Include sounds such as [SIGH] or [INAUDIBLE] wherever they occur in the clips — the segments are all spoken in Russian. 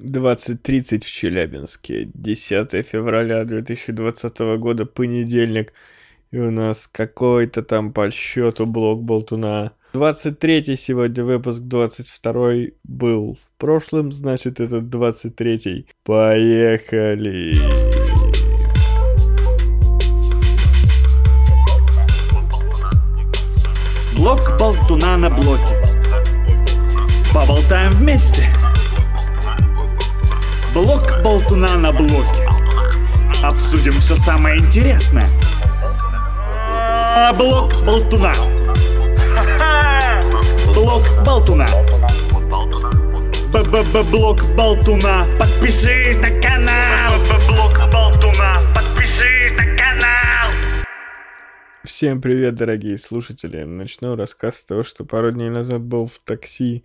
20.30 в Челябинске, 10 февраля 2020 года, понедельник, и у нас какой-то там по счету блок болтуна. 23 сегодня выпуск, 22 был в прошлом, значит это 23 Поехали! Блок болтуна на блоке. Поболтаем вместе. Блок болтуна на блоке. Обсудим все самое интересное. Блок болтуна. Блок болтуна. Б-б-б-блок болтуна. Подпишись на канал. Б-б-блок болтуна. Подпишись на канал. Всем привет, дорогие слушатели. Начну рассказ с того, что пару дней назад был в такси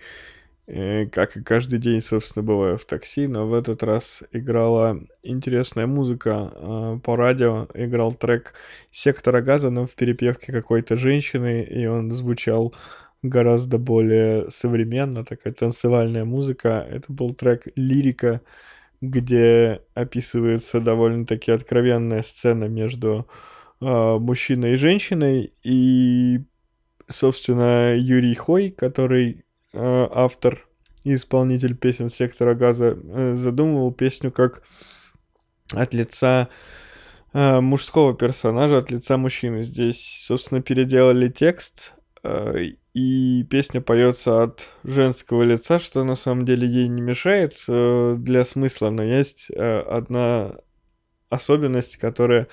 как и каждый день, собственно, бываю в такси, но в этот раз играла интересная музыка э, по радио, играл трек «Сектора газа», но в перепевке какой-то женщины, и он звучал гораздо более современно, такая танцевальная музыка. Это был трек «Лирика», где описывается довольно-таки откровенная сцена между э, мужчиной и женщиной, и, собственно, Юрий Хой, который Э, автор и исполнитель песен сектора газа э, задумывал песню как от лица э, мужского персонажа, от лица мужчины. Здесь, собственно, переделали текст, и песня поется от женского лица, что на самом деле ей не мешает для смысла, но есть одна особенность, которая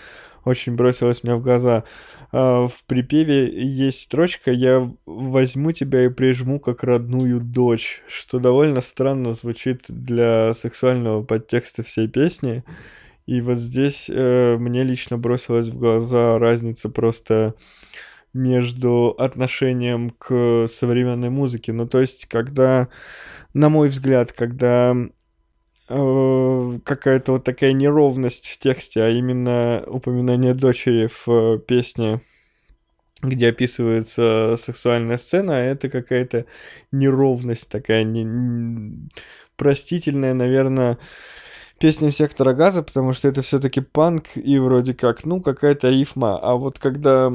очень бросилась мне в глаза. А, в припеве есть строчка «Я возьму тебя и прижму как родную дочь», что довольно странно звучит для сексуального подтекста всей песни. И вот здесь э, мне лично бросилась в глаза разница просто между отношением к современной музыке. Ну, то есть, когда, на мой взгляд, когда какая-то вот такая неровность в тексте, а именно упоминание дочери в э, песне, где описывается сексуальная сцена, а это какая-то неровность такая, не... простительная, наверное, песня сектора газа, потому что это все-таки панк и вроде как, ну, какая-то рифма. А вот когда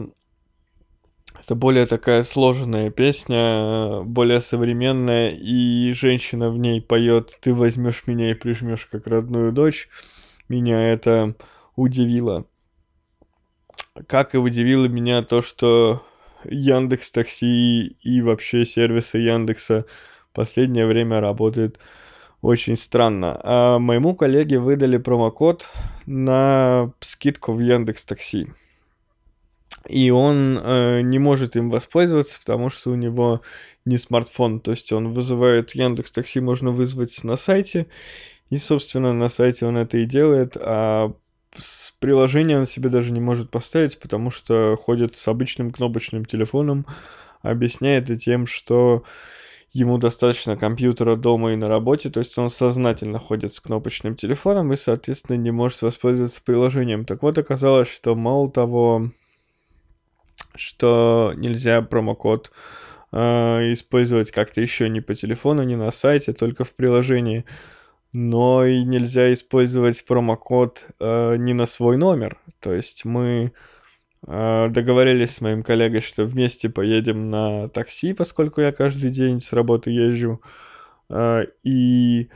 это более такая сложенная песня, более современная, и женщина в ней поет «Ты возьмешь меня и прижмешь как родную дочь». Меня это удивило. Как и удивило меня то, что Яндекс Такси и вообще сервисы Яндекса последнее время работают очень странно. А моему коллеге выдали промокод на скидку в Яндекс Такси и он э, не может им воспользоваться, потому что у него не смартфон. То есть он вызывает Яндекс Такси, можно вызвать на сайте, и, собственно, на сайте он это и делает, а с приложения он себе даже не может поставить, потому что ходит с обычным кнопочным телефоном, объясняет и тем, что ему достаточно компьютера дома и на работе, то есть он сознательно ходит с кнопочным телефоном и, соответственно, не может воспользоваться приложением. Так вот, оказалось, что мало того, что нельзя промокод э, использовать как-то еще не по телефону, не на сайте, только в приложении. Но и нельзя использовать промокод э, не на свой номер. То есть мы э, договорились с моим коллегой, что вместе поедем на такси, поскольку я каждый день с работы езжу. Э, и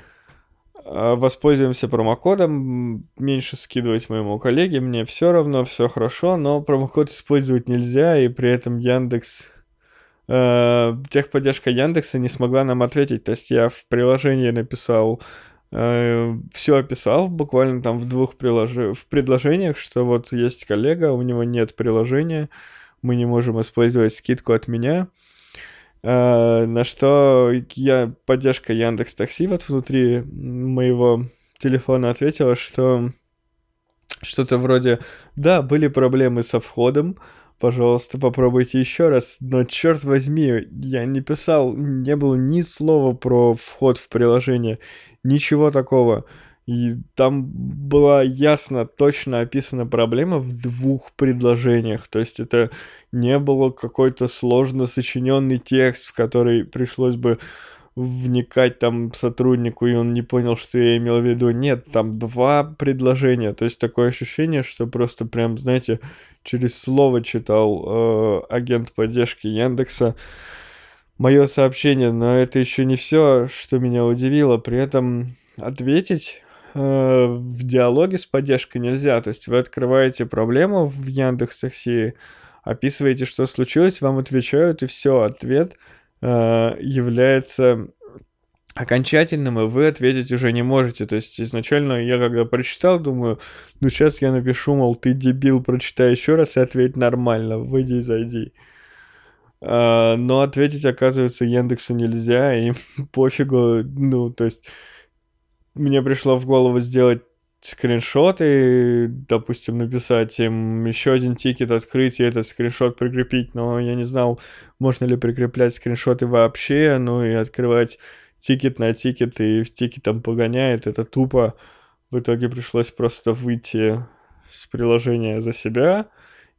воспользуемся промокодом, меньше скидывать моему коллеге, мне все равно, все хорошо, но промокод использовать нельзя, и при этом Яндекс, э, техподдержка Яндекса не смогла нам ответить, то есть я в приложении написал, э, все описал, буквально там в двух прилож... в предложениях, что вот есть коллега, у него нет приложения, мы не можем использовать скидку от меня, Э, на что я, поддержка Яндекс Такси вот внутри моего телефона ответила, что что-то вроде «Да, были проблемы со входом, пожалуйста, попробуйте еще раз, но черт возьми, я не писал, не было ни слова про вход в приложение, ничего такого». И там была ясно, точно описана проблема в двух предложениях. То есть это не было какой-то сложно сочиненный текст, в который пришлось бы вникать там сотруднику, и он не понял, что я имел в виду. Нет, там два предложения. То есть такое ощущение, что просто прям, знаете, через слово читал э, агент поддержки Яндекса мое сообщение, но это еще не все, что меня удивило. При этом ответить в диалоге с поддержкой нельзя. То есть вы открываете проблему в Яндекс Такси, описываете, что случилось, вам отвечают, и все, ответ э, является окончательным, и вы ответить уже не можете. То есть изначально я когда прочитал, думаю, ну сейчас я напишу, мол, ты дебил, прочитай еще раз и ответь нормально, выйди и зайди. Э, но ответить, оказывается, Яндексу нельзя, и [LAUGHS] пофигу, ну, то есть мне пришло в голову сделать скриншоты, допустим, написать им еще один тикет, открыть и этот скриншот прикрепить, но я не знал, можно ли прикреплять скриншоты вообще, ну и открывать тикет на тикет и тикетом погоняет, это тупо. В итоге пришлось просто выйти с приложения за себя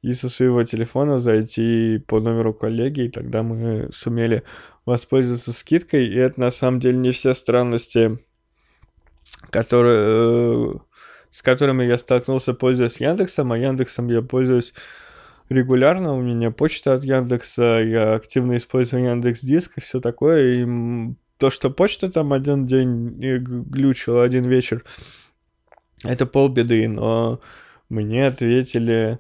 и со своего телефона зайти по номеру коллеги, и тогда мы сумели воспользоваться скидкой, и это на самом деле не все странности, которые с которыми я столкнулся, пользуясь Яндексом, а Яндексом я пользуюсь регулярно, у меня почта от Яндекса, я активно использую Яндекс Диск и все такое, и то, что почта там один день глючила, один вечер, это полбеды, но мне ответили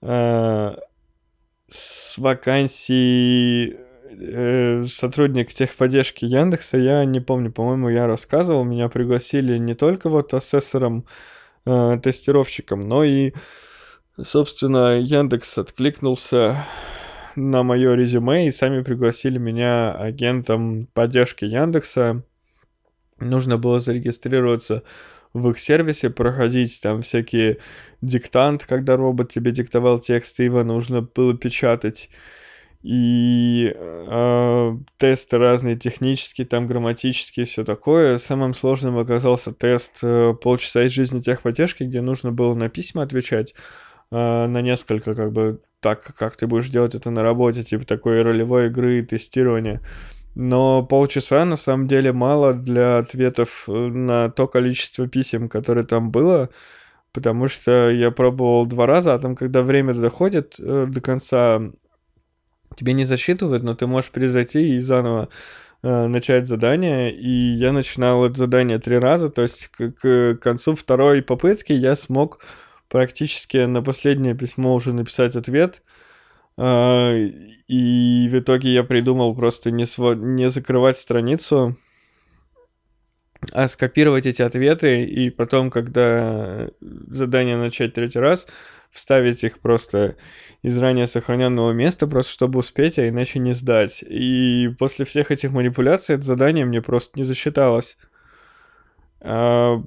э, с вакансии э, сотрудник техподдержки Яндекса, я не помню, по-моему, я рассказывал, меня пригласили не только вот ассессором, э, тестировщиком, но и, собственно, Яндекс откликнулся на мое резюме и сами пригласили меня агентом поддержки Яндекса. Нужно было зарегистрироваться в их сервисе, проходить там всякие диктант, когда робот тебе диктовал тексты, его нужно было печатать и э, тесты разные технические, там грамматические, все такое. Самым сложным оказался тест э, полчаса из жизни техподдержки, где нужно было на письма отвечать э, на несколько, как бы, так, как ты будешь делать это на работе, типа такой ролевой игры и тестирования. Но полчаса на самом деле мало для ответов э, на то количество писем, которое там было, потому что я пробовал два раза, а там, когда время доходит э, до конца тебе не засчитывают, но ты можешь произойти и заново э, начать задание. И я начинал это задание три раза, то есть к, к концу второй попытки я смог практически на последнее письмо уже написать ответ. Э, и в итоге я придумал просто не, сво- не закрывать страницу, а скопировать эти ответы и потом, когда задание начать третий раз, вставить их просто из ранее сохраненного места, просто чтобы успеть, а иначе не сдать. И после всех этих манипуляций это задание мне просто не засчиталось. А,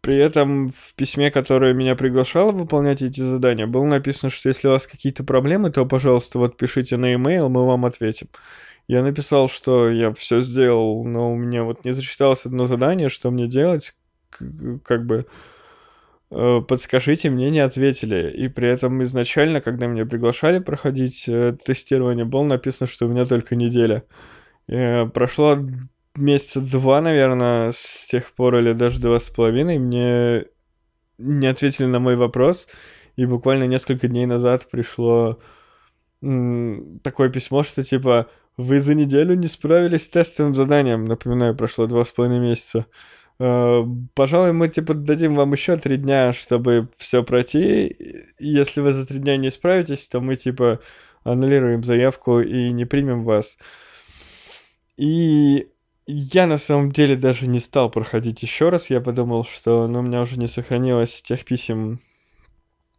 при этом в письме, которое меня приглашало выполнять эти задания, было написано, что если у вас какие-то проблемы, то, пожалуйста, вот пишите на e-mail, мы вам ответим. Я написал, что я все сделал, но у меня вот не зачиталось одно задание, что мне делать, как бы подскажите, мне не ответили. И при этом изначально, когда меня приглашали проходить э, тестирование, было написано, что у меня только неделя. Э, прошло месяца два, наверное, с тех пор, или даже два с половиной, мне не ответили на мой вопрос. И буквально несколько дней назад пришло такое письмо, что типа вы за неделю не справились с тестовым заданием. Напоминаю, прошло два с половиной месяца. Э, пожалуй, мы типа дадим вам еще три дня, чтобы все пройти. Если вы за три дня не справитесь, то мы типа аннулируем заявку и не примем вас. И я на самом деле даже не стал проходить еще раз. Я подумал, что ну, у меня уже не сохранилось тех писем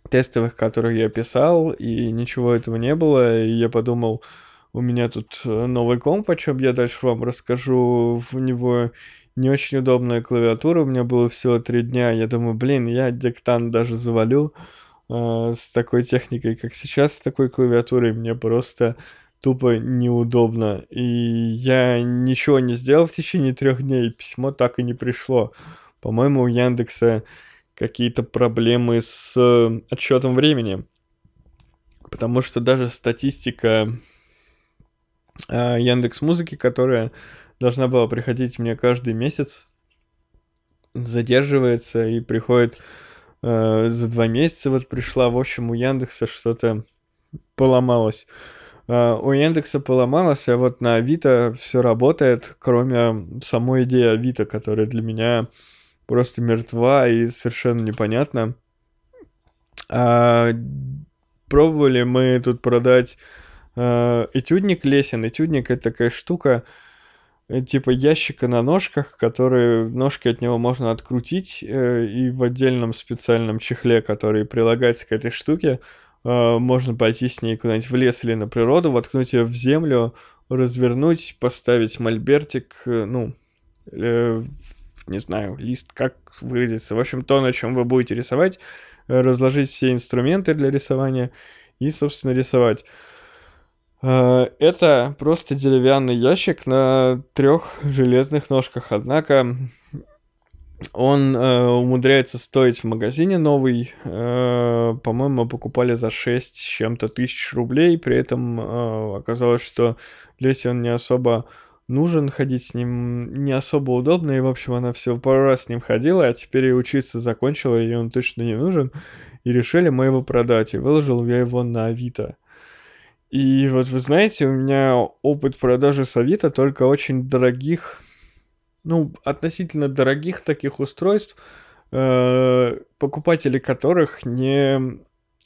тестовых, которые я писал, и ничего этого не было. И я подумал, у меня тут новый комп, о чем я дальше вам расскажу. В него не очень удобная клавиатура, у меня было всего три дня, я думаю, блин, я диктант даже завалю э, с такой техникой, как сейчас, с такой клавиатурой, мне просто тупо неудобно. И я ничего не сделал в течение трех дней, письмо так и не пришло. По-моему, у Яндекса какие-то проблемы с э, отсчетом времени. Потому что даже статистика э, Яндекс Музыки, которая должна была приходить мне каждый месяц, задерживается и приходит э, за два месяца вот пришла. В общем, у Яндекса что-то поломалось. Э, у Яндекса поломалось, а вот на Авито все работает, кроме самой идеи Авито, которая для меня просто мертва и совершенно непонятна. А, пробовали мы тут продать э, этюдник лесен. Этюдник это такая штука, э, типа ящика на ножках, которые ножки от него можно открутить, э, и в отдельном специальном чехле, который прилагается к этой штуке, э, можно пойти с ней куда-нибудь в лес или на природу, воткнуть ее в землю, развернуть, поставить мольбертик, э, ну, э, не знаю, лист, как выразиться. В общем, то, на чем вы будете рисовать, э, разложить все инструменты для рисования и, собственно, рисовать. Э, это просто деревянный ящик на трех железных ножках. Однако он э, умудряется стоить в магазине новый. Э, по-моему, покупали за 6 с чем-то тысяч рублей. При этом оказалось, что Лесе он не особо нужен, ходить с ним не особо удобно, и, в общем, она все пару раз с ним ходила, а теперь и учиться закончила, и он точно не нужен, и решили мы его продать, и выложил я его на Авито. И вот вы знаете, у меня опыт продажи с Авито только очень дорогих, ну, относительно дорогих таких устройств, э, покупатели которых не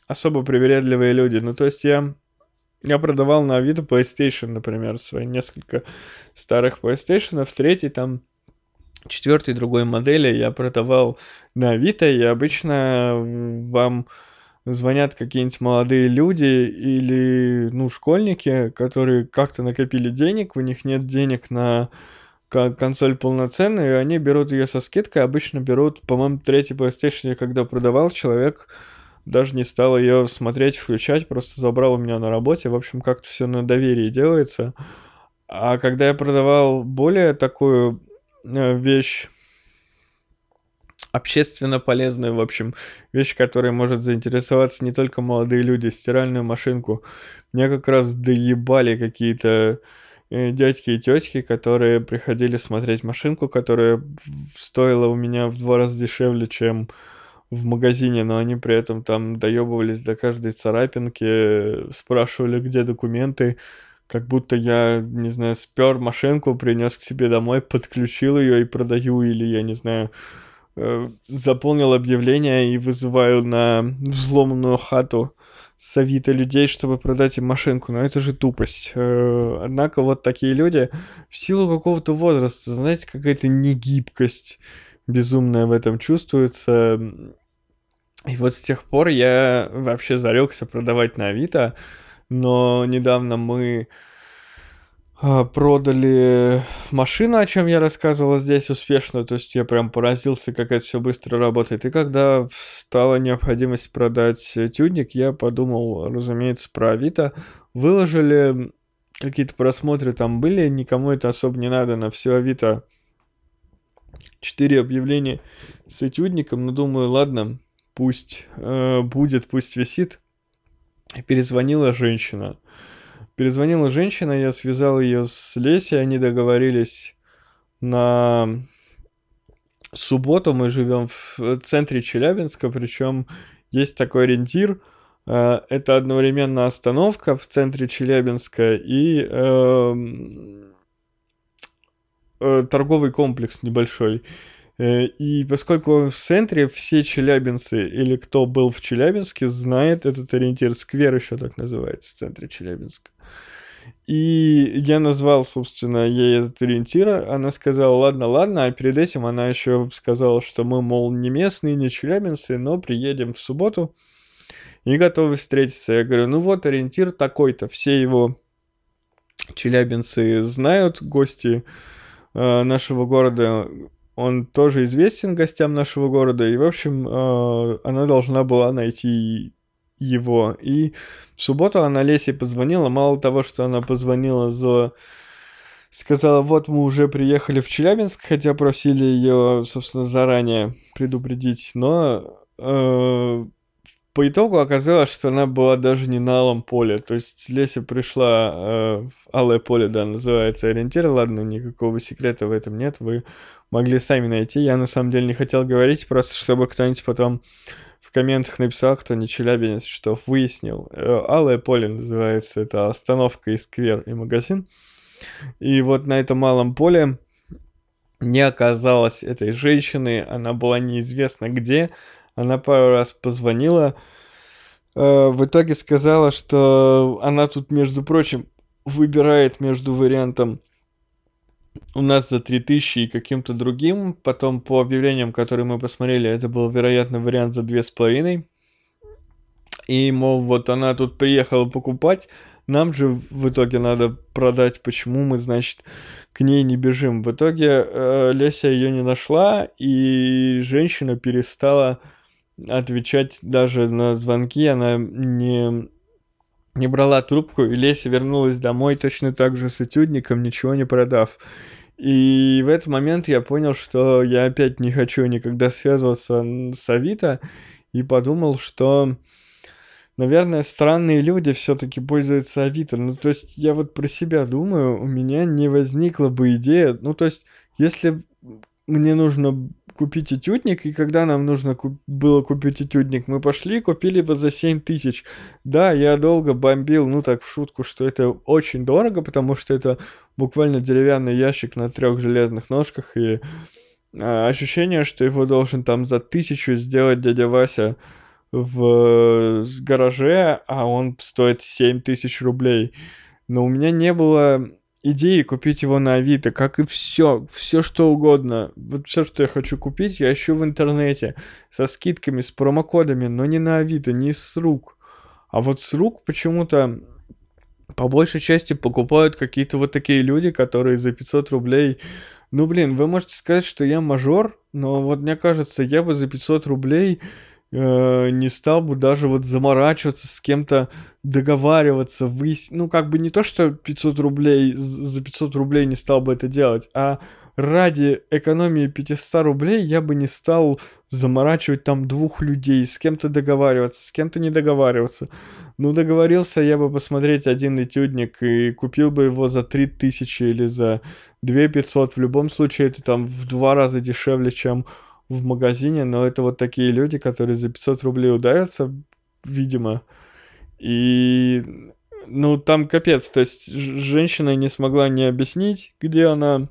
особо привередливые люди. Ну, то есть я я продавал на Авито PlayStation, например, свои несколько старых PlayStation, третий там четвертый другой модели я продавал на Авито, и обычно вам звонят какие-нибудь молодые люди или, ну, школьники, которые как-то накопили денег, у них нет денег на консоль полноценную, и они берут ее со скидкой, обычно берут, по-моему, третий PlayStation, я когда продавал, человек даже не стал ее смотреть, включать, просто забрал у меня на работе. В общем, как-то все на доверии делается. А когда я продавал более такую э, вещь, общественно полезную, в общем, вещь, которая может заинтересоваться не только молодые люди, стиральную машинку, мне как раз доебали какие-то э, дядьки и тетки, которые приходили смотреть машинку, которая стоила у меня в два раза дешевле, чем в магазине, но они при этом там доебывались до каждой царапинки, спрашивали, где документы, как будто я, не знаю, спер машинку, принес к себе домой, подключил ее и продаю, или я не знаю, заполнил объявление и вызываю на взломанную хату с Авито людей, чтобы продать им машинку. Но это же тупость. Э, однако вот такие люди в силу какого-то возраста, знаете, какая-то негибкость безумная в этом чувствуется. И вот с тех пор я вообще зарекся продавать на Авито, но недавно мы продали машину, о чем я рассказывал здесь успешно, то есть я прям поразился, как это все быстро работает. И когда стала необходимость продать тюдник, я подумал, разумеется, про Авито. Выложили какие-то просмотры там были, никому это особо не надо, на все Авито четыре объявления с этюдником, но думаю, ладно, пусть э, будет, пусть висит. И перезвонила женщина. Перезвонила женщина, я связал ее с Лесей, они договорились на субботу. Мы живем в центре Челябинска, причем есть такой ориентир. Э, это одновременно остановка в центре Челябинска и э, э, торговый комплекс небольшой. Э, и поскольку в центре все челябинцы или кто был в Челябинске знает этот ориентир, сквер еще так называется в центре Челябинска. И я назвал, собственно, ей этот ориентир. Она сказала, ладно, ладно. А перед этим она еще сказала, что мы, мол, не местные, не челябинцы, но приедем в субботу и готовы встретиться. Я говорю, ну вот ориентир такой-то. Все его челябинцы знают, гости э, нашего города он тоже известен гостям нашего города, и, в общем, э, она должна была найти его. И в субботу она Лесе позвонила, мало того, что она позвонила за... Сказала, вот мы уже приехали в Челябинск, хотя просили ее, собственно, заранее предупредить, но э, по итогу оказалось, что она была даже не на алом поле. То есть Леся пришла э, алое поле, да, называется ориентир. Ладно, никакого секрета в этом нет. Вы могли сами найти. Я на самом деле не хотел говорить, просто чтобы кто-нибудь потом в комментах написал, кто не челябинец, что выяснил. Э, алое поле называется. Это остановка и сквер и магазин. И вот на этом малом поле не оказалось этой женщины. Она была неизвестно где она пару раз позвонила. Э, в итоге сказала, что она тут, между прочим, выбирает между вариантом у нас за 3000 и каким-то другим. Потом по объявлениям, которые мы посмотрели, это был, вероятно, вариант за 2500. И, мол, вот она тут приехала покупать, нам же в итоге надо продать, почему мы, значит, к ней не бежим. В итоге э, Леся ее не нашла, и женщина перестала отвечать даже на звонки, она не, не брала трубку, и Леся вернулась домой точно так же с этюдником, ничего не продав. И в этот момент я понял, что я опять не хочу никогда связываться с Авито, и подумал, что, наверное, странные люди все-таки пользуются Авито. Ну, то есть я вот про себя думаю, у меня не возникла бы идея, ну, то есть если мне нужно купить этюдник, и когда нам нужно куп- было купить этюдник, мы пошли, купили его за 7 тысяч. Да, я долго бомбил, ну так в шутку, что это очень дорого, потому что это буквально деревянный ящик на трех железных ножках, и а, ощущение, что его должен там за тысячу сделать дядя Вася в гараже, а он стоит 7 тысяч рублей. Но у меня не было идеи купить его на Авито, как и все, все что угодно. Вот все, что я хочу купить, я ищу в интернете со скидками, с промокодами, но не на Авито, не с рук. А вот с рук почему-то по большей части покупают какие-то вот такие люди, которые за 500 рублей... Ну, блин, вы можете сказать, что я мажор, но вот мне кажется, я бы за 500 рублей э, не стал бы даже вот заморачиваться с кем-то, договариваться, выяснить, ну, как бы не то, что 500 рублей, за 500 рублей не стал бы это делать, а ради экономии 500 рублей я бы не стал заморачивать там двух людей, с кем-то договариваться, с кем-то не договариваться. Ну, договорился я бы посмотреть один этюдник и купил бы его за 3000 или за 2500. В любом случае, это там в два раза дешевле, чем в магазине, но это вот такие люди, которые за 500 рублей ударятся, видимо. И, ну, там капец, то есть женщина не смогла не объяснить, где она,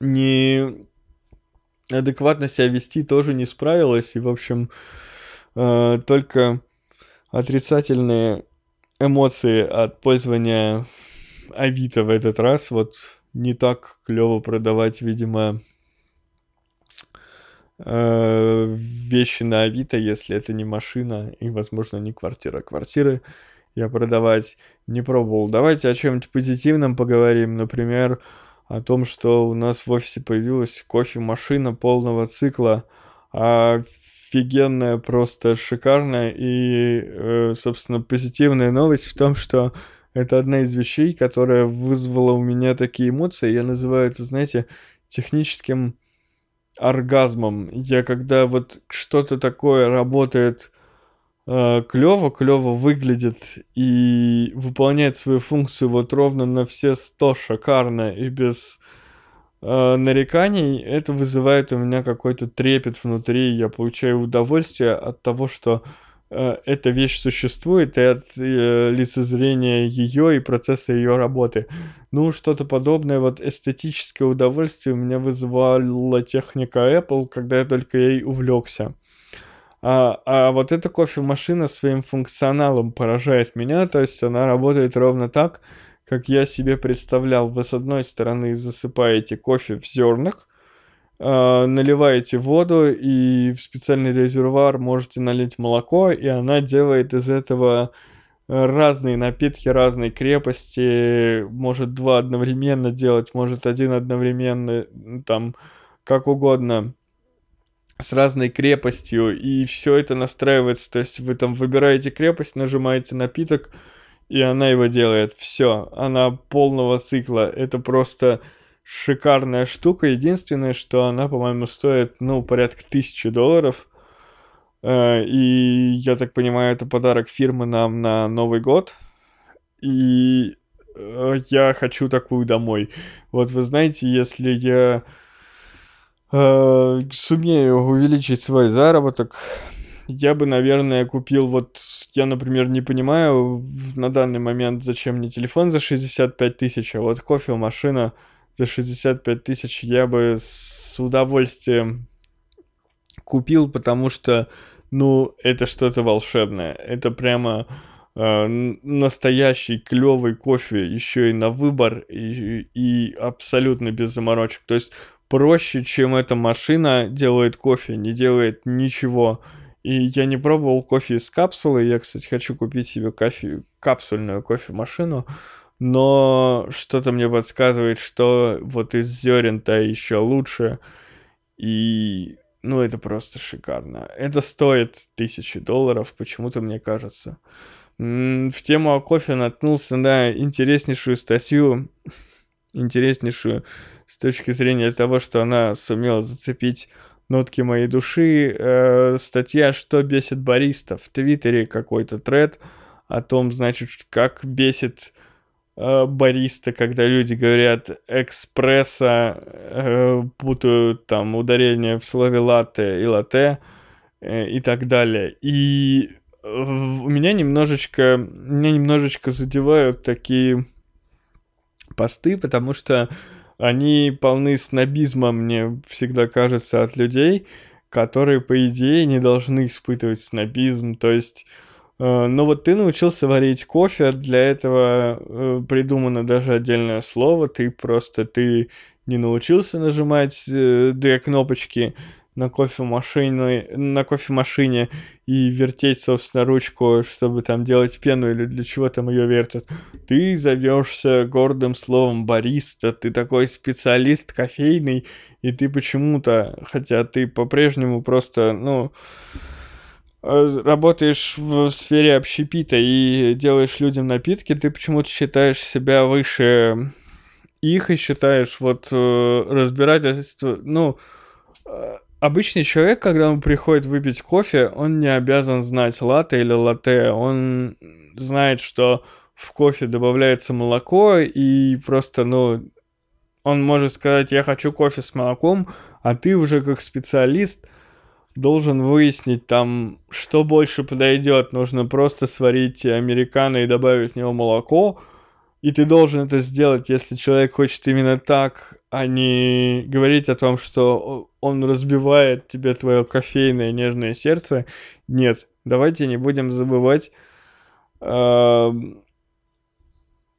не адекватно себя вести тоже не справилась, и, в общем, э, только отрицательные эмоции от пользования Авито в этот раз, вот не так клево продавать, видимо, вещи на Авито, если это не машина и, возможно, не квартира. Квартиры я продавать не пробовал. Давайте о чем-нибудь позитивном поговорим. Например, о том, что у нас в офисе появилась кофемашина полного цикла. Офигенная, просто шикарная. И, э, собственно, позитивная новость в том, что это одна из вещей, которая вызвала у меня такие эмоции. Я называю это, знаете, техническим оргазмом. Я когда вот что-то такое работает э, клево, клево выглядит и выполняет свою функцию вот ровно на все 100 шикарно и без э, нареканий, это вызывает у меня какой-то трепет внутри. Я получаю удовольствие от того, что э, эта вещь существует, и от э, лицезрения ее и процесса ее работы. Ну, что-то подобное, вот эстетическое удовольствие у меня вызывала техника Apple, когда я только ей увлекся. А, а вот эта кофемашина своим функционалом поражает меня, то есть она работает ровно так, как я себе представлял. Вы с одной стороны засыпаете кофе в зернах, э, наливаете воду и в специальный резервуар можете налить молоко, и она делает из этого разные напитки разной крепости, может два одновременно делать, может один одновременно, там как угодно с разной крепостью, и все это настраивается, то есть вы там выбираете крепость, нажимаете напиток, и она его делает. Все, она полного цикла. Это просто шикарная штука. Единственное, что она, по-моему, стоит, ну, порядка тысячи долларов. Э, и я так понимаю, это подарок фирмы нам на Новый год. И э, я хочу такую домой. Вот вы знаете, если я э, сумею увеличить свой заработок, я бы, наверное, купил вот... Я, например, не понимаю на данный момент, зачем мне телефон за 65 тысяч, а вот кофемашина за 65 тысяч я бы с удовольствием купил, потому что, ну, это что-то волшебное. Это прямо э, настоящий клевый кофе, еще и на выбор, и, и абсолютно без заморочек. То есть проще, чем эта машина делает кофе, не делает ничего. И я не пробовал кофе из капсулы. Я, кстати, хочу купить себе кофе, капсульную кофемашину. Но что-то мне подсказывает, что вот из зерен-то еще лучше. И ну, это просто шикарно. Это стоит тысячи долларов, почему-то мне кажется. В тему о кофе наткнулся на интереснейшую статью, [LAUGHS] интереснейшую с точки зрения того, что она сумела зацепить нотки моей души. Э, статья «Что бесит бариста?» в Твиттере какой-то тред о том, значит, как бесит э, бариста, когда люди говорят экспресса, э, путают там ударение в слове латте и латте э, и так далее. И у меня немножечко, меня немножечко задевают такие посты, потому что они полны снобизма, мне всегда кажется, от людей, которые, по идее, не должны испытывать снобизм. То есть Э, но вот ты научился варить кофе, для этого э, придумано даже отдельное слово, ты просто, ты не научился нажимать э, две кнопочки на кофемашине, на кофемашине и вертеть, собственно, ручку, чтобы там делать пену или для чего там ее вертят. Ты зовешься гордым словом бариста, ты такой специалист кофейный, и ты почему-то, хотя ты по-прежнему просто, ну, Э, работаешь в сфере общепита и делаешь людям напитки, ты почему-то считаешь себя выше их и считаешь вот э, разбирательство, ну, э, обычный человек, когда он приходит выпить кофе, он не обязан знать латте или латте, он знает, что в кофе добавляется молоко и просто, ну, он может сказать, я хочу кофе с молоком, а ты уже как специалист – должен выяснить там, что больше подойдет. Нужно просто сварить американо и добавить в него молоко. И ты должен это сделать, если человек хочет именно так, а не говорить о том, что он разбивает тебе твое кофейное нежное сердце. Нет, давайте не будем забывать, э,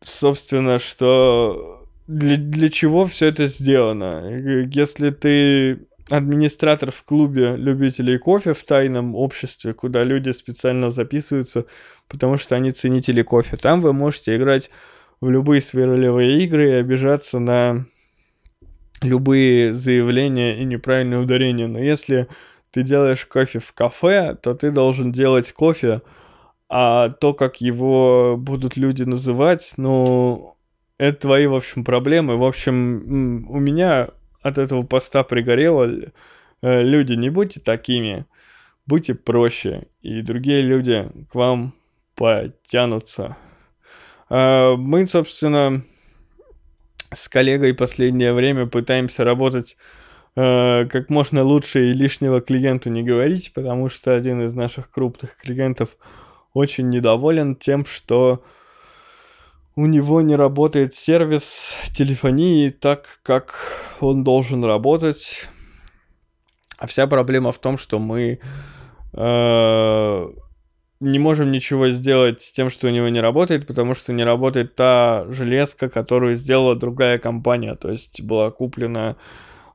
собственно, что для, для чего все это сделано. Если ты администратор в клубе любителей кофе в тайном обществе, куда люди специально записываются, потому что они ценители кофе. Там вы можете играть в любые свои ролевые игры и обижаться на любые заявления и неправильные ударения. Но если ты делаешь кофе в кафе, то ты должен делать кофе, а то, как его будут люди называть, ну, это твои, в общем, проблемы. В общем, у меня от этого поста пригорело. Э, люди, не будьте такими, будьте проще, и другие люди к вам потянутся. Э, мы, собственно, с коллегой последнее время пытаемся работать э, как можно лучше и лишнего клиенту не говорить, потому что один из наших крупных клиентов очень недоволен тем, что у него не работает сервис телефонии так, как он должен работать. А вся проблема в том, что мы э, не можем ничего сделать с тем, что у него не работает, потому что не работает та железка, которую сделала другая компания. То есть была куплена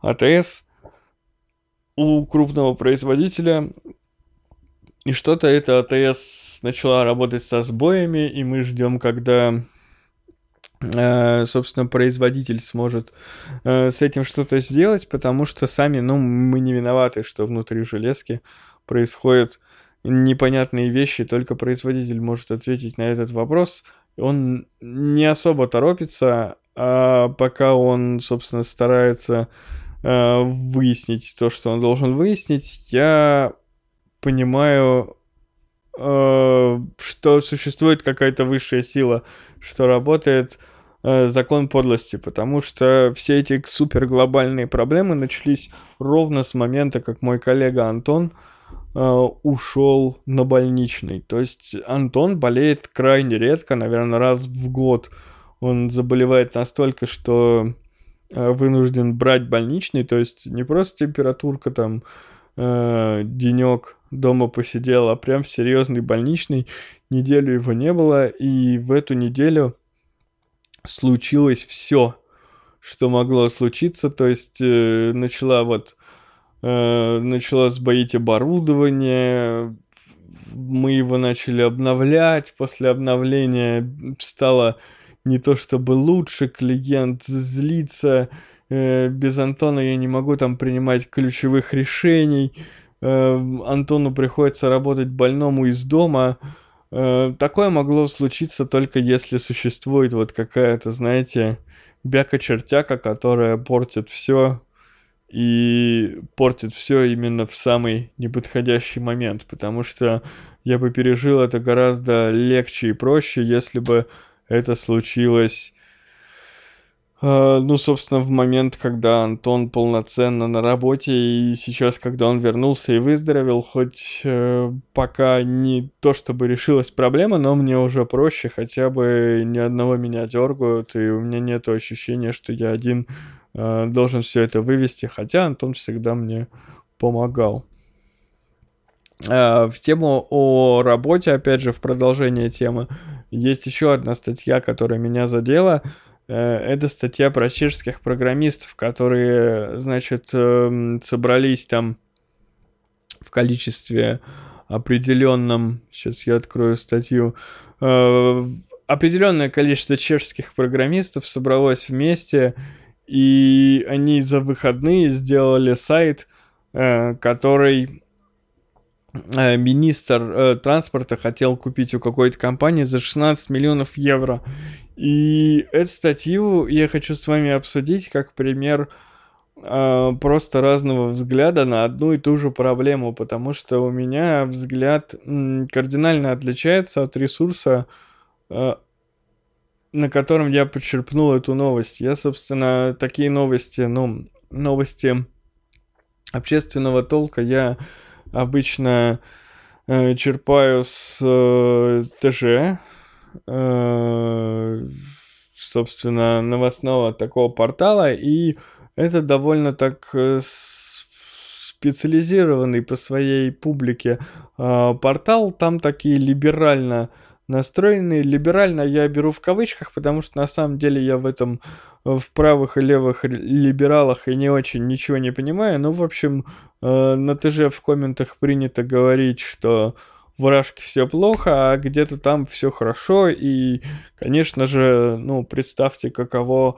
АТС у крупного производителя, и что-то эта АТС начала работать со сбоями, и мы ждем, когда собственно, производитель сможет э, с этим что-то сделать, потому что сами, ну, мы не виноваты, что внутри железки происходят непонятные вещи, только производитель может ответить на этот вопрос. Он не особо торопится, а пока он, собственно, старается э, выяснить то, что он должен выяснить, я понимаю, э, что существует какая-то высшая сила, что работает э, закон подлости, потому что все эти суперглобальные проблемы начались ровно с момента, как мой коллега Антон э, ушел на больничный. То есть Антон болеет крайне редко, наверное, раз в год. Он заболевает настолько, что э, вынужден брать больничный, то есть не просто температурка там э, денек дома посидел, а прям серьезный больничный. Неделю его не было, и в эту неделю случилось все, что могло случиться. То есть э, начала вот э, начала сбоить оборудование, мы его начали обновлять. После обновления стало не то чтобы лучше, клиент злится. Э, без Антона я не могу там принимать ключевых решений. Э, Антону приходится работать больному из дома. Э, такое могло случиться только если существует вот какая-то, знаете, бяка-чертяка, которая портит все и портит все именно в самый неподходящий момент, потому что я бы пережил это гораздо легче и проще, если бы это случилось ну, собственно, в момент, когда Антон полноценно на работе, и сейчас, когда он вернулся и выздоровел, хоть э, пока не то, чтобы решилась проблема, но мне уже проще, хотя бы ни одного меня дергают, и у меня нет ощущения, что я один э, должен все это вывести, хотя Антон всегда мне помогал. Э, в тему о работе, опять же, в продолжение темы, есть еще одна статья, которая меня задела – Э, это статья про чешских программистов, которые, значит, эм, собрались там в количестве определенном, сейчас я открою статью, э, определенное количество чешских программистов собралось вместе, и они за выходные сделали сайт, э, который министр транспорта хотел купить у какой-то компании за 16 миллионов евро. И эту статью я хочу с вами обсудить как пример э, просто разного взгляда на одну и ту же проблему, потому что у меня взгляд кардинально отличается от ресурса, э, на котором я подчерпнул эту новость. Я, собственно, такие новости, ну, новости общественного толка я обычно э, черпаю с э, ТЖ, э, собственно, новостного такого портала, и это довольно так э, специализированный по своей публике э, портал, там такие либерально настроенные. Либерально я беру в кавычках, потому что на самом деле я в этом в правых и левых либералах и не очень ничего не понимаю. Ну, в общем, э, на ТЖ в комментах принято говорить, что в Рашке все плохо, а где-то там все хорошо. И, конечно же, ну, представьте, каково,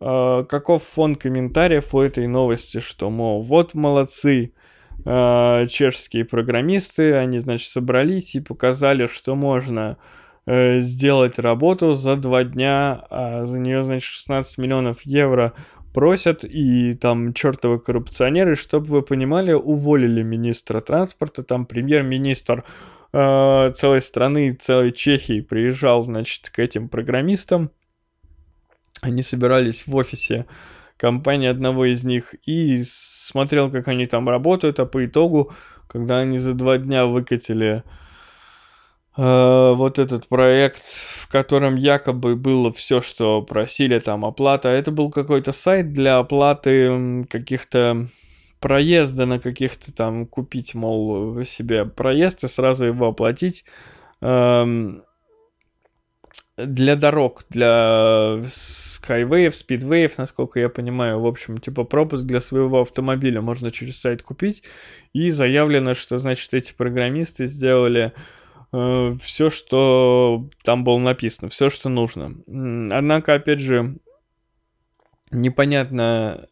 э, каков фон комментариев у этой новости, что, мол, вот молодцы, э, чешские программисты, они, значит, собрались и показали, что можно э, сделать работу за два дня, а за нее, значит, 16 миллионов евро просят, и там чертовы коррупционеры, чтобы вы понимали, уволили министра транспорта, там премьер-министр э, целой страны, целой Чехии приезжал, значит, к этим программистам. Они собирались в офисе компании одного из них и смотрел, как они там работают, а по итогу, когда они за два дня выкатили э, вот этот проект, в котором якобы было все, что просили, там оплата, это был какой-то сайт для оплаты каких-то проезда на каких-то там купить, мол, себе проезд и сразу его оплатить. Эм, для дорог, для Skywave, Speedwave, насколько я понимаю, в общем, типа пропуск для своего автомобиля можно через сайт купить. И заявлено, что, значит, эти программисты сделали э, все, что там было написано, все, что нужно. Однако, опять же, непонятно,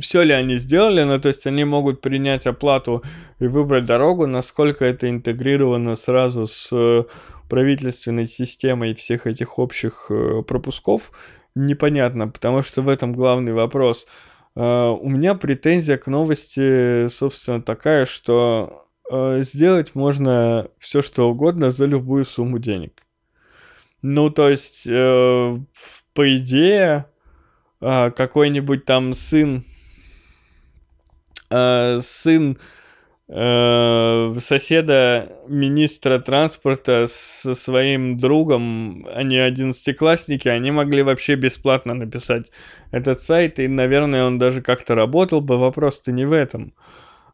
все ли они сделали, ну, то есть они могут принять оплату и выбрать дорогу, насколько это интегрировано сразу с э, правительственной системой всех этих общих э, пропусков, непонятно, потому что в этом главный вопрос. Э, у меня претензия к новости, собственно, такая, что сделать можно все что угодно за любую сумму денег. Ну, то есть, по идее, э, какой-нибудь там сын, э, сын соседа министра транспорта со своим другом, они одиннадцатиклассники, они могли вообще бесплатно написать этот сайт, и, наверное, он даже как-то работал бы, вопрос-то не в этом.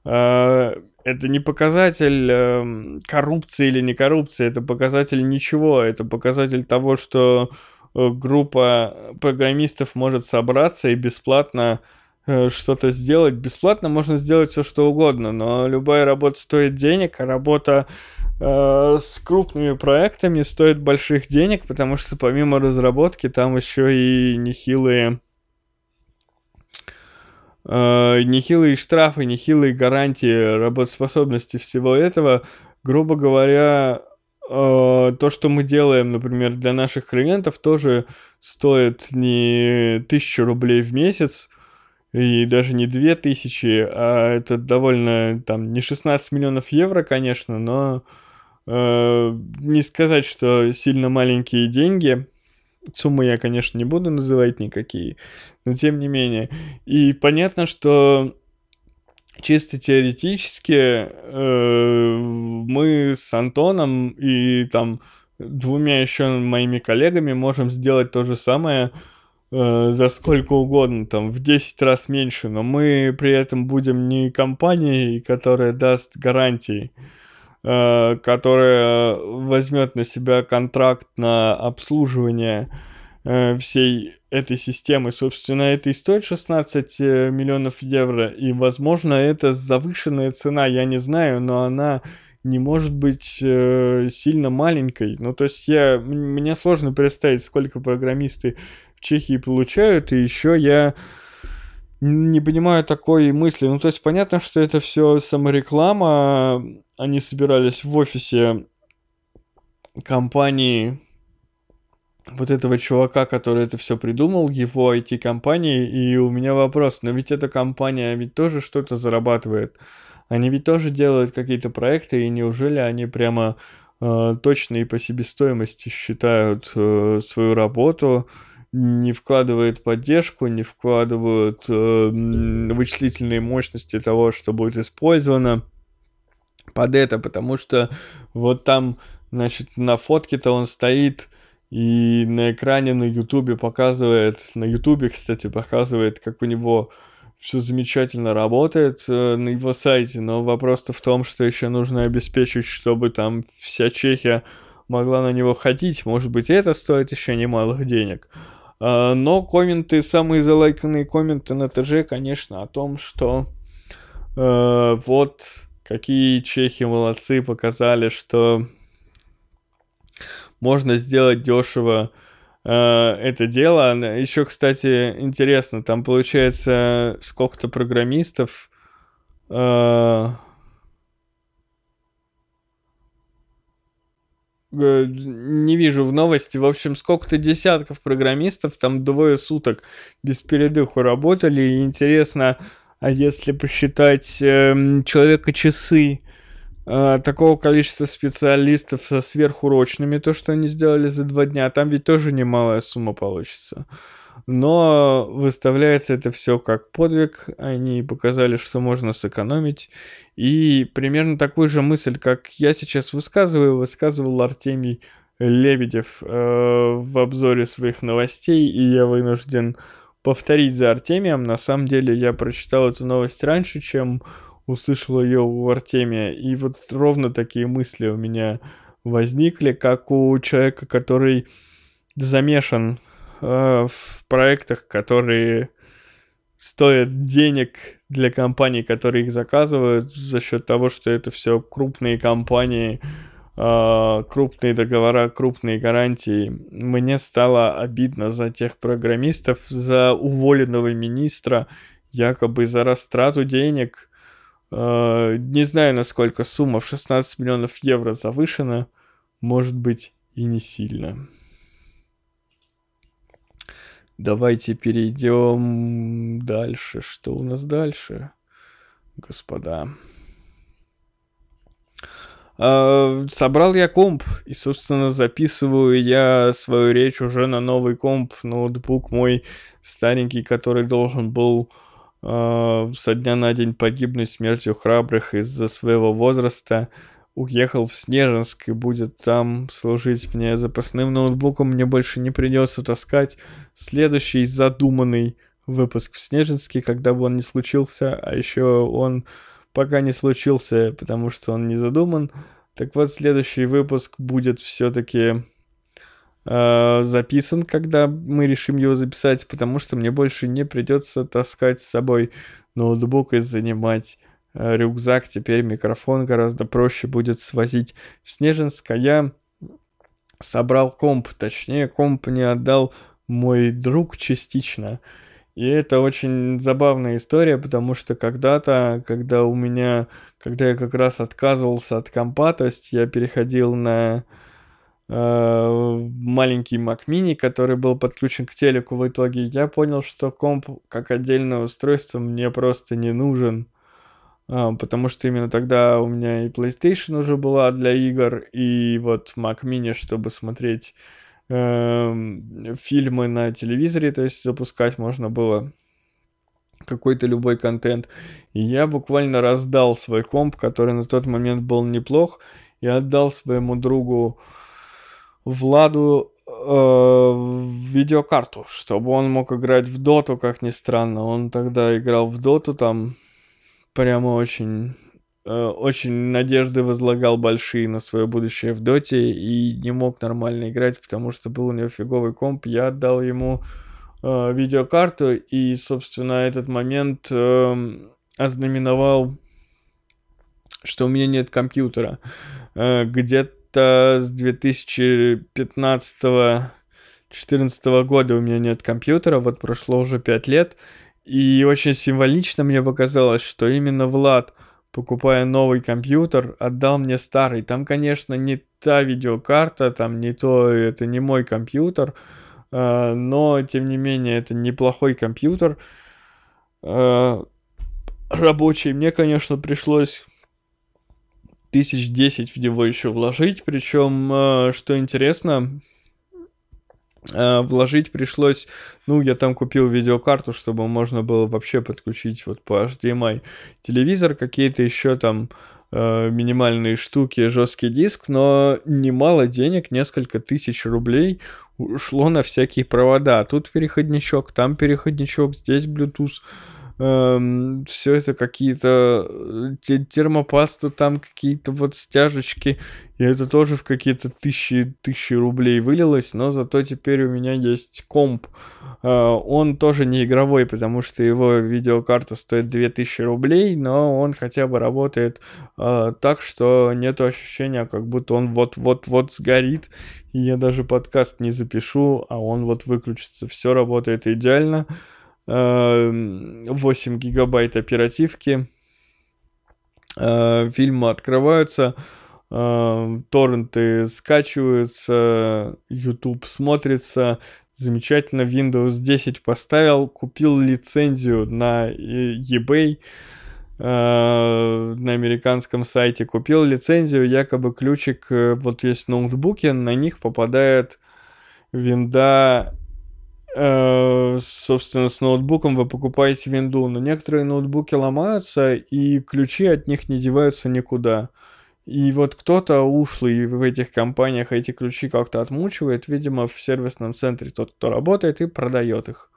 Э, это не показатель э, коррупции или не коррупции, это показатель ничего, это показатель того, что группа программистов может собраться и бесплатно э, что-то сделать. Бесплатно можно сделать все что угодно, но любая работа стоит денег, а работа э, с крупными проектами стоит больших денег, потому что помимо разработки там еще и нехилые э, нехилые штрафы, нехилые гарантии работоспособности всего этого, грубо говоря, э, то, что мы делаем, например, для наших клиентов, тоже стоит не тысячу рублей в месяц, и даже не две тысячи, а это довольно, там, не 16 миллионов евро, конечно, но э, не сказать, что сильно маленькие деньги. Суммы я, конечно, не буду называть никакие, но тем не менее. И понятно, что чисто теоретически э, мы с Антоном и там двумя еще моими коллегами можем сделать то же самое э, за сколько угодно, там в 10 раз меньше, но мы при этом будем не компанией, которая даст гарантии, Э, которая возьмет на себя контракт на обслуживание всей этой системы. Собственно, это и стоит 16 э, миллионов евро. И, возможно, это завышенная цена, я не знаю, но она не может быть э, сильно маленькой. Ну, то есть я, мне сложно представить, сколько программисты в Чехии получают, и еще я не понимаю такой мысли. Ну, то есть понятно, что это все самореклама. Они собирались в офисе компании вот этого чувака, который это все придумал, его IT-компании, и у меня вопрос, но ведь эта компания ведь тоже что-то зарабатывает. Они ведь тоже делают какие-то проекты, и неужели они прямо э, точно и по себестоимости считают э, свою работу, не вкладывает поддержку, не вкладывают э, вычислительные мощности того, что будет использовано под это, потому что вот там, значит, на фотке-то он стоит и на экране на ютубе показывает, на ютубе, кстати, показывает, как у него все замечательно работает э, на его сайте, но вопрос-то в том, что еще нужно обеспечить, чтобы там вся Чехия могла на него ходить. Может быть, это стоит еще немалых денег. А, но комменты, самые залайканные комменты на ТЖ, конечно, о том, что э, вот какие чехи молодцы, показали, что можно сделать дешево э, это дело. Еще, кстати, интересно, там получается сколько-то программистов. Э, не вижу в новости. В общем, сколько-то десятков программистов там двое суток без передыху работали. И интересно, а если посчитать э, человека часы такого количества специалистов со сверхурочными, то, что они сделали за два дня, там ведь тоже немалая сумма получится. Но выставляется это все как подвиг, они показали, что можно сэкономить, и примерно такую же мысль, как я сейчас высказываю, высказывал Артемий Лебедев э, в обзоре своих новостей, и я вынужден повторить за Артемием. На самом деле я прочитал эту новость раньше, чем услышал ее у Артемия, и вот ровно такие мысли у меня возникли, как у человека, который замешан Э, в проектах, которые стоят денег для компаний, которые их заказывают, за счет того, что это все крупные компании, э, крупные договора, крупные гарантии. Мне стало обидно за тех программистов, за уволенного министра, якобы за растрату денег. Э, не знаю, насколько сумма в 16 миллионов евро завышена, может быть и не сильно. Давайте перейдем дальше. Что у нас дальше, господа? э, собрал я комп, и, собственно, записываю я свою речь уже на новый комп, ноутбук мой старенький, который должен был со дня на день погибнуть смертью храбрых из-за своего возраста, уехал в Снежинск и будет там служить мне запасным ноутбуком, мне больше не придется таскать следующий задуманный выпуск в Снежинске, когда бы он не случился, а еще он пока не случился, потому что он не задуман. Так вот, следующий выпуск будет все-таки э, записан, когда мы решим его записать, потому что мне больше не придется таскать с собой ноутбук и занимать э, рюкзак. Теперь микрофон гораздо проще будет свозить в Снежинск, я собрал комп, точнее комп не отдал мой друг частично. И это очень забавная история, потому что когда-то, когда у меня, когда я как раз отказывался от компа, то есть я переходил на маленький Mac Mini, который был подключен к телеку в итоге, я понял, что комп как отдельное устройство мне просто не нужен. Uh, потому что именно тогда у меня и PlayStation уже была для игр, и вот Mac Mini, чтобы смотреть Эм, фильмы на телевизоре, то есть запускать можно было какой-то любой контент. И я буквально раздал свой комп, который на тот момент был неплох, и отдал своему другу Владу э, видеокарту, чтобы он мог играть в доту, как ни странно. Он тогда играл в доту, там прямо очень Э, очень надежды возлагал большие на свое будущее в доте и не мог нормально играть, потому что был у него фиговый комп. Я отдал ему э, видеокарту, и, собственно, этот момент э, ознаменовал, что у меня нет компьютера. Э, где-то с 2015 2014 года у меня нет компьютера, вот прошло уже 5 лет, и очень символично мне показалось, что именно Влад покупая новый компьютер, отдал мне старый. Там, конечно, не та видеокарта, там не то, это не мой компьютер, э, но, тем не менее, это неплохой компьютер. Э, рабочий. Мне, конечно, пришлось тысяч десять в него еще вложить, причем, э, что интересно, Э, вложить пришлось, ну, я там купил видеокарту, чтобы можно было вообще подключить вот по HDMI телевизор, какие-то еще там э, минимальные штуки, жесткий диск, но немало денег, несколько тысяч рублей ушло на всякие провода. Тут переходничок, там переходничок, здесь Bluetooth эм, все это какие-то э, термопасту, там какие-то вот стяжечки, и это тоже в какие-то тысячи, тысячи рублей вылилось, но зато теперь у меня есть комп. Э, он тоже не игровой, потому что его видеокарта стоит 2000 рублей, но он хотя бы работает э, так, что нет ощущения, как будто он вот-вот-вот сгорит, и я даже подкаст не запишу, а он вот выключится. Все работает идеально. 8 гигабайт оперативки. Э, фильмы открываются, э, торренты скачиваются, YouTube смотрится. Замечательно, Windows 10 поставил, купил лицензию на eBay э, на американском сайте купил лицензию, якобы ключик, вот есть ноутбуки, на них попадает винда собственно, с ноутбуком вы покупаете винду, но некоторые ноутбуки ломаются, и ключи от них не деваются никуда. И вот кто-то ушлый в этих компаниях эти ключи как-то отмучивает, видимо, в сервисном центре тот, кто работает, и продает их.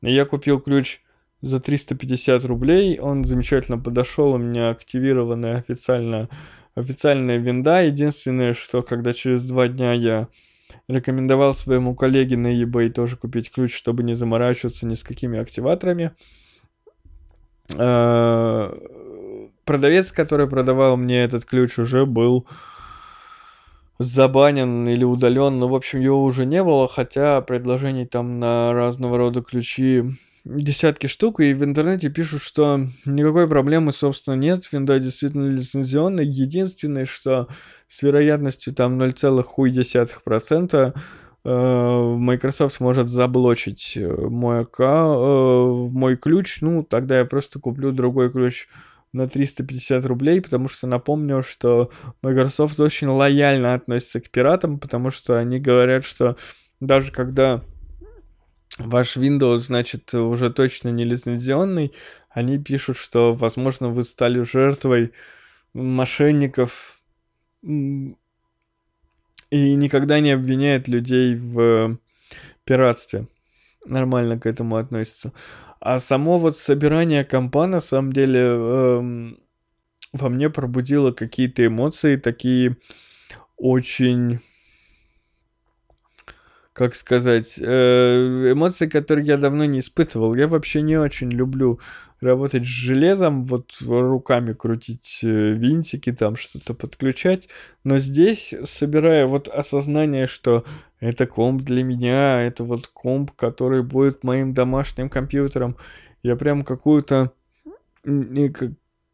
Я купил ключ за 350 рублей, он замечательно подошел, у меня активированная официально, официальная винда. Единственное, что когда через два дня я Рекомендовал своему коллеге на eBay тоже купить ключ, чтобы не заморачиваться ни с какими активаторами. А, продавец, который продавал мне этот ключ, уже был забанен или удален. Ну, в общем, его уже не было, хотя предложений там на разного рода ключи десятки штук, и в интернете пишут, что никакой проблемы, собственно, нет, винда действительно лицензионная. Единственное, что с вероятностью там 0,1% э, Microsoft может заблочить э, мой, ака, э, мой ключ, ну, тогда я просто куплю другой ключ на 350 рублей, потому что напомню, что Microsoft очень лояльно относится к пиратам, потому что они говорят, что даже когда ваш Windows, значит, уже точно не лицензионный, они пишут, что, возможно, вы стали жертвой мошенников и никогда не обвиняют людей в пиратстве. Нормально к этому относится. А само вот собирание компа, на самом деле, эм, во мне пробудило какие-то эмоции, такие очень как сказать, э, эмоции, которые я давно не испытывал. Я вообще не очень люблю работать с железом, вот руками крутить э, винтики, там что-то подключать. Но здесь, собирая вот осознание, что это комп для меня, это вот комп, который будет моим домашним компьютером, я прям какую-то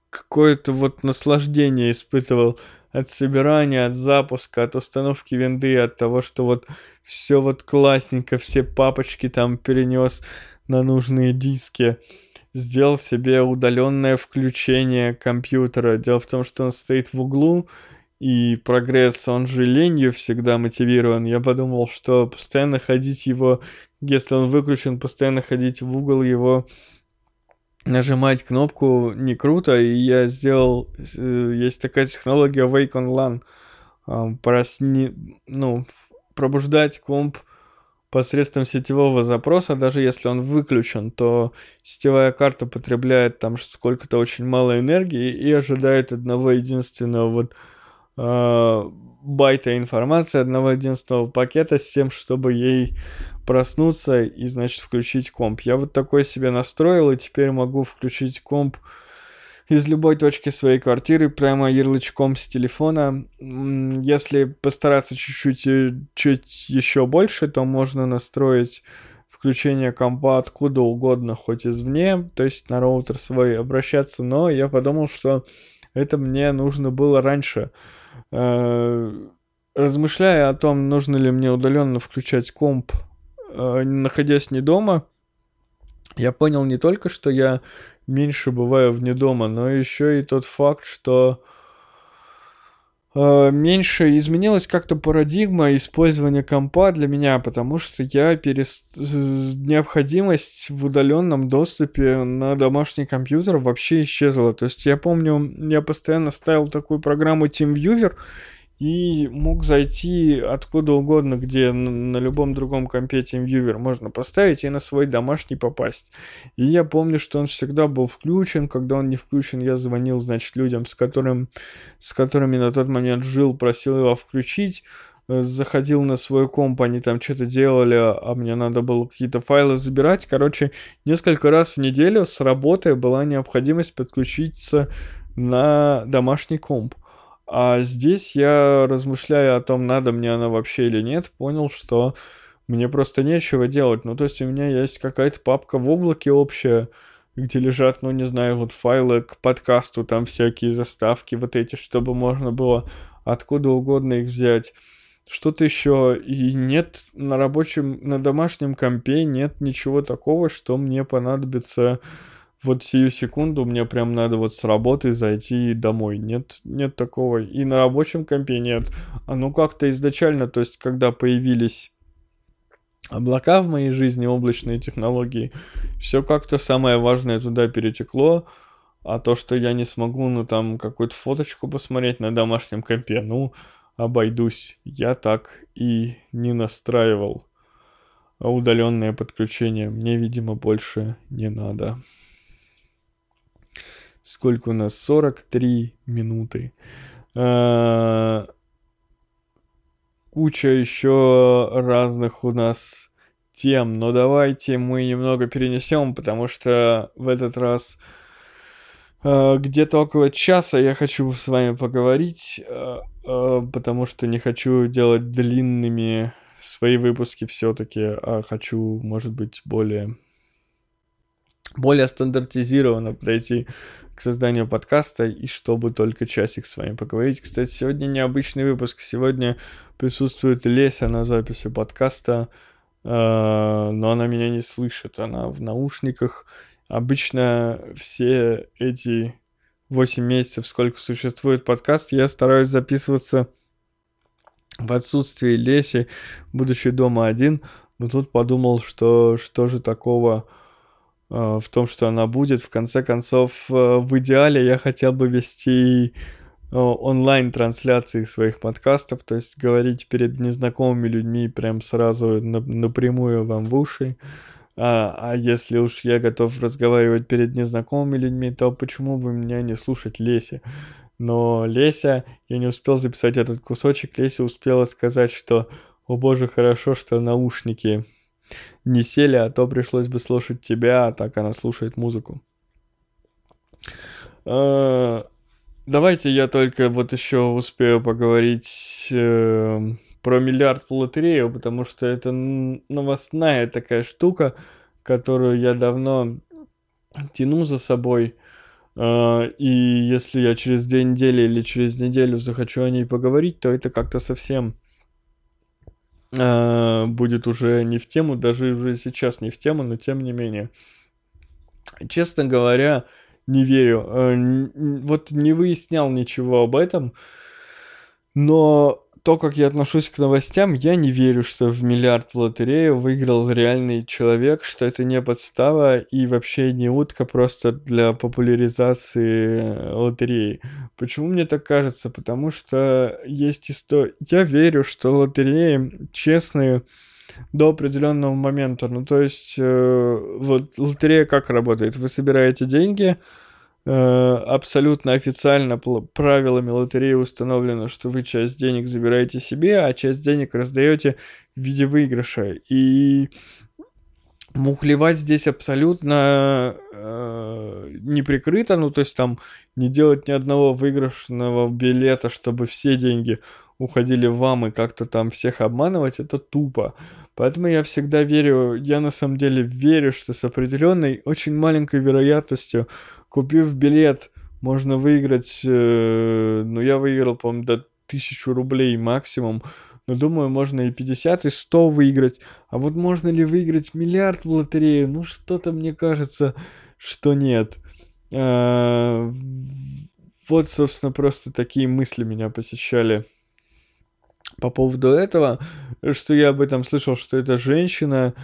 какое-то вот наслаждение испытывал от собирания, от запуска, от установки винды, от того, что вот все вот классненько, все папочки там перенес на нужные диски, сделал себе удаленное включение компьютера. Дело в том, что он стоит в углу, и прогресс, он же ленью всегда мотивирован. Я подумал, что постоянно ходить его, если он выключен, постоянно ходить в угол его нажимать кнопку не круто, и я сделал, э, есть такая технология Wake on LAN, просни, ну, пробуждать комп посредством сетевого запроса, даже если он выключен, то сетевая карта потребляет там сколько-то очень мало энергии и ожидает одного единственного вот э, байта информации, одного единственного пакета с тем, чтобы ей проснуться и, значит, включить комп. Я вот такой себе настроил, и теперь могу включить комп из любой точки своей квартиры прямо ярлычком с телефона. Если постараться чуть-чуть э, чуть еще больше, то можно настроить включение компа откуда угодно, хоть извне, то есть на роутер свой обращаться, но я подумал, что это мне нужно было раньше. Э, размышляя о том, нужно ли мне удаленно включать комп Э, находясь не дома, я понял не только, что я меньше бываю вне дома, но еще и тот факт, что меньше изменилась как-то парадигма использования компа для меня, потому что я перес... необходимость в удаленном доступе на домашний компьютер вообще исчезла. То есть я помню, я постоянно ставил такую программу TeamViewer, и мог зайти откуда угодно, где на любом другом компе TeamViewer можно поставить и на свой домашний попасть. И я помню, что он всегда был включен, когда он не включен, я звонил, значит, людям, с, которым, с которыми на тот момент жил, просил его включить, э, заходил на свой комп, они там что-то делали, а мне надо было какие-то файлы забирать. Короче, несколько раз в неделю с работы была необходимость подключиться на домашний комп. А здесь я, размышляя о том, надо мне она вообще или нет, понял, что мне просто нечего делать. Ну, то есть у меня есть какая-то папка в облаке общая, где лежат, ну, не знаю, вот файлы к подкасту, там всякие заставки вот эти, чтобы можно было откуда угодно их взять. Что-то еще. И нет на рабочем, на домашнем компе нет ничего такого, что мне понадобится вот сию секунду мне прям надо вот с работы зайти домой. Нет, нет такого. И на рабочем компе нет. Оно как-то изначально, то есть когда появились облака в моей жизни, облачные технологии, все как-то самое важное туда перетекло. А то, что я не смогу, ну там, какую-то фоточку посмотреть на домашнем компе, ну, обойдусь. Я так и не настраивал удаленное подключение. Мне, видимо, больше не надо сколько у нас? 43 минуты. А, куча еще разных у нас тем, но давайте мы немного перенесем, потому что в этот раз а, где-то около часа я хочу с вами поговорить, а, потому что не хочу делать длинными свои выпуски все-таки, а хочу, может быть, более более стандартизированно подойти к созданию подкаста и чтобы только часик с вами поговорить. Кстати, сегодня необычный выпуск. Сегодня присутствует Леся на записи подкаста, э, но она меня не слышит. Она в наушниках. Обычно все эти 8 месяцев, сколько существует подкаст, я стараюсь записываться в отсутствии Леси, будучи дома один. Но тут подумал, что что же такого в том, что она будет. В конце концов, э, в идеале я хотел бы вести э, онлайн-трансляции своих подкастов, то есть говорить перед незнакомыми людьми прям сразу на, напрямую вам в уши. А, а если уж я готов разговаривать перед незнакомыми людьми, то почему бы меня не слушать Леся? Но Леся, я не успел записать этот кусочек, Леся успела сказать, что «О боже, хорошо, что наушники не сели, а то пришлось бы слушать тебя, а так она слушает музыку». А, давайте я только вот еще успею поговорить э, про миллиард в лотерею, потому что это новостная такая штука, которую я давно тяну за собой. А, и если я через две недели или через неделю захочу о ней поговорить, то это как-то совсем а, будет уже не в тему, даже уже сейчас не в тему, но тем не менее. Честно говоря, не верю. А, вот не выяснял ничего об этом, но то, как я отношусь к новостям, я не верю, что в миллиард в лотерею выиграл реальный человек, что это не подстава и вообще не утка просто для популяризации лотереи. Почему мне так кажется? Потому что есть история... Я верю, что лотереи честные до определенного момента. Ну, то есть, э, вот лотерея как работает? Вы собираете деньги, Э, абсолютно официально правилами лотереи установлено, что вы часть денег забираете себе, а часть денег раздаете в виде выигрыша. И мухлевать здесь абсолютно э, не прикрыто, ну то есть там не делать ни одного выигрышного билета, чтобы все деньги уходили вам и как-то там всех обманывать, это тупо. Поэтому я всегда верю, я на самом деле верю, что с определенной очень маленькой вероятностью купив билет, можно выиграть, э, ну, я выиграл, по-моему, до 1000 рублей максимум, но думаю, можно и 50, и 100 выиграть. А вот можно ли выиграть миллиард в лотерею? Ну, что-то мне кажется, что нет. А, вот, собственно, просто такие мысли меня посещали по поводу этого, что я об этом слышал, что эта женщина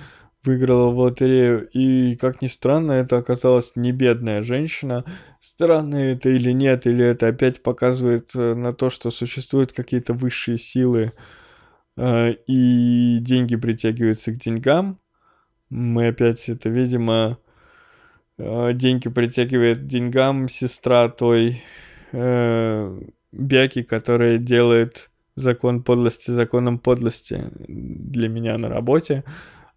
выиграла в лотерею, и, как ни странно, это оказалась не бедная женщина. Странно это или нет, или это опять показывает э, на то, что существуют какие-то высшие силы, э, и деньги притягиваются к деньгам. Мы опять это, видимо, э, деньги притягивает к деньгам сестра той Бяки, которая делает закон подлости законом подлости для меня на работе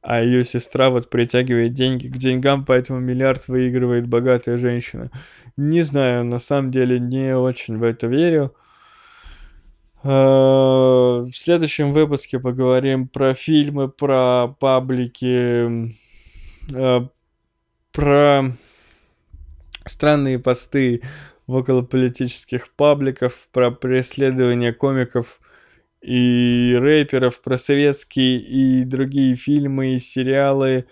а ее сестра вот притягивает деньги к деньгам, поэтому миллиард выигрывает богатая женщина. Не знаю, на самом деле не очень в это верю. А, в следующем выпуске поговорим про фильмы, про паблики, а, про странные посты в околополитических пабликов, про преследование комиков – и рэперов, про советские и другие фильмы и сериалы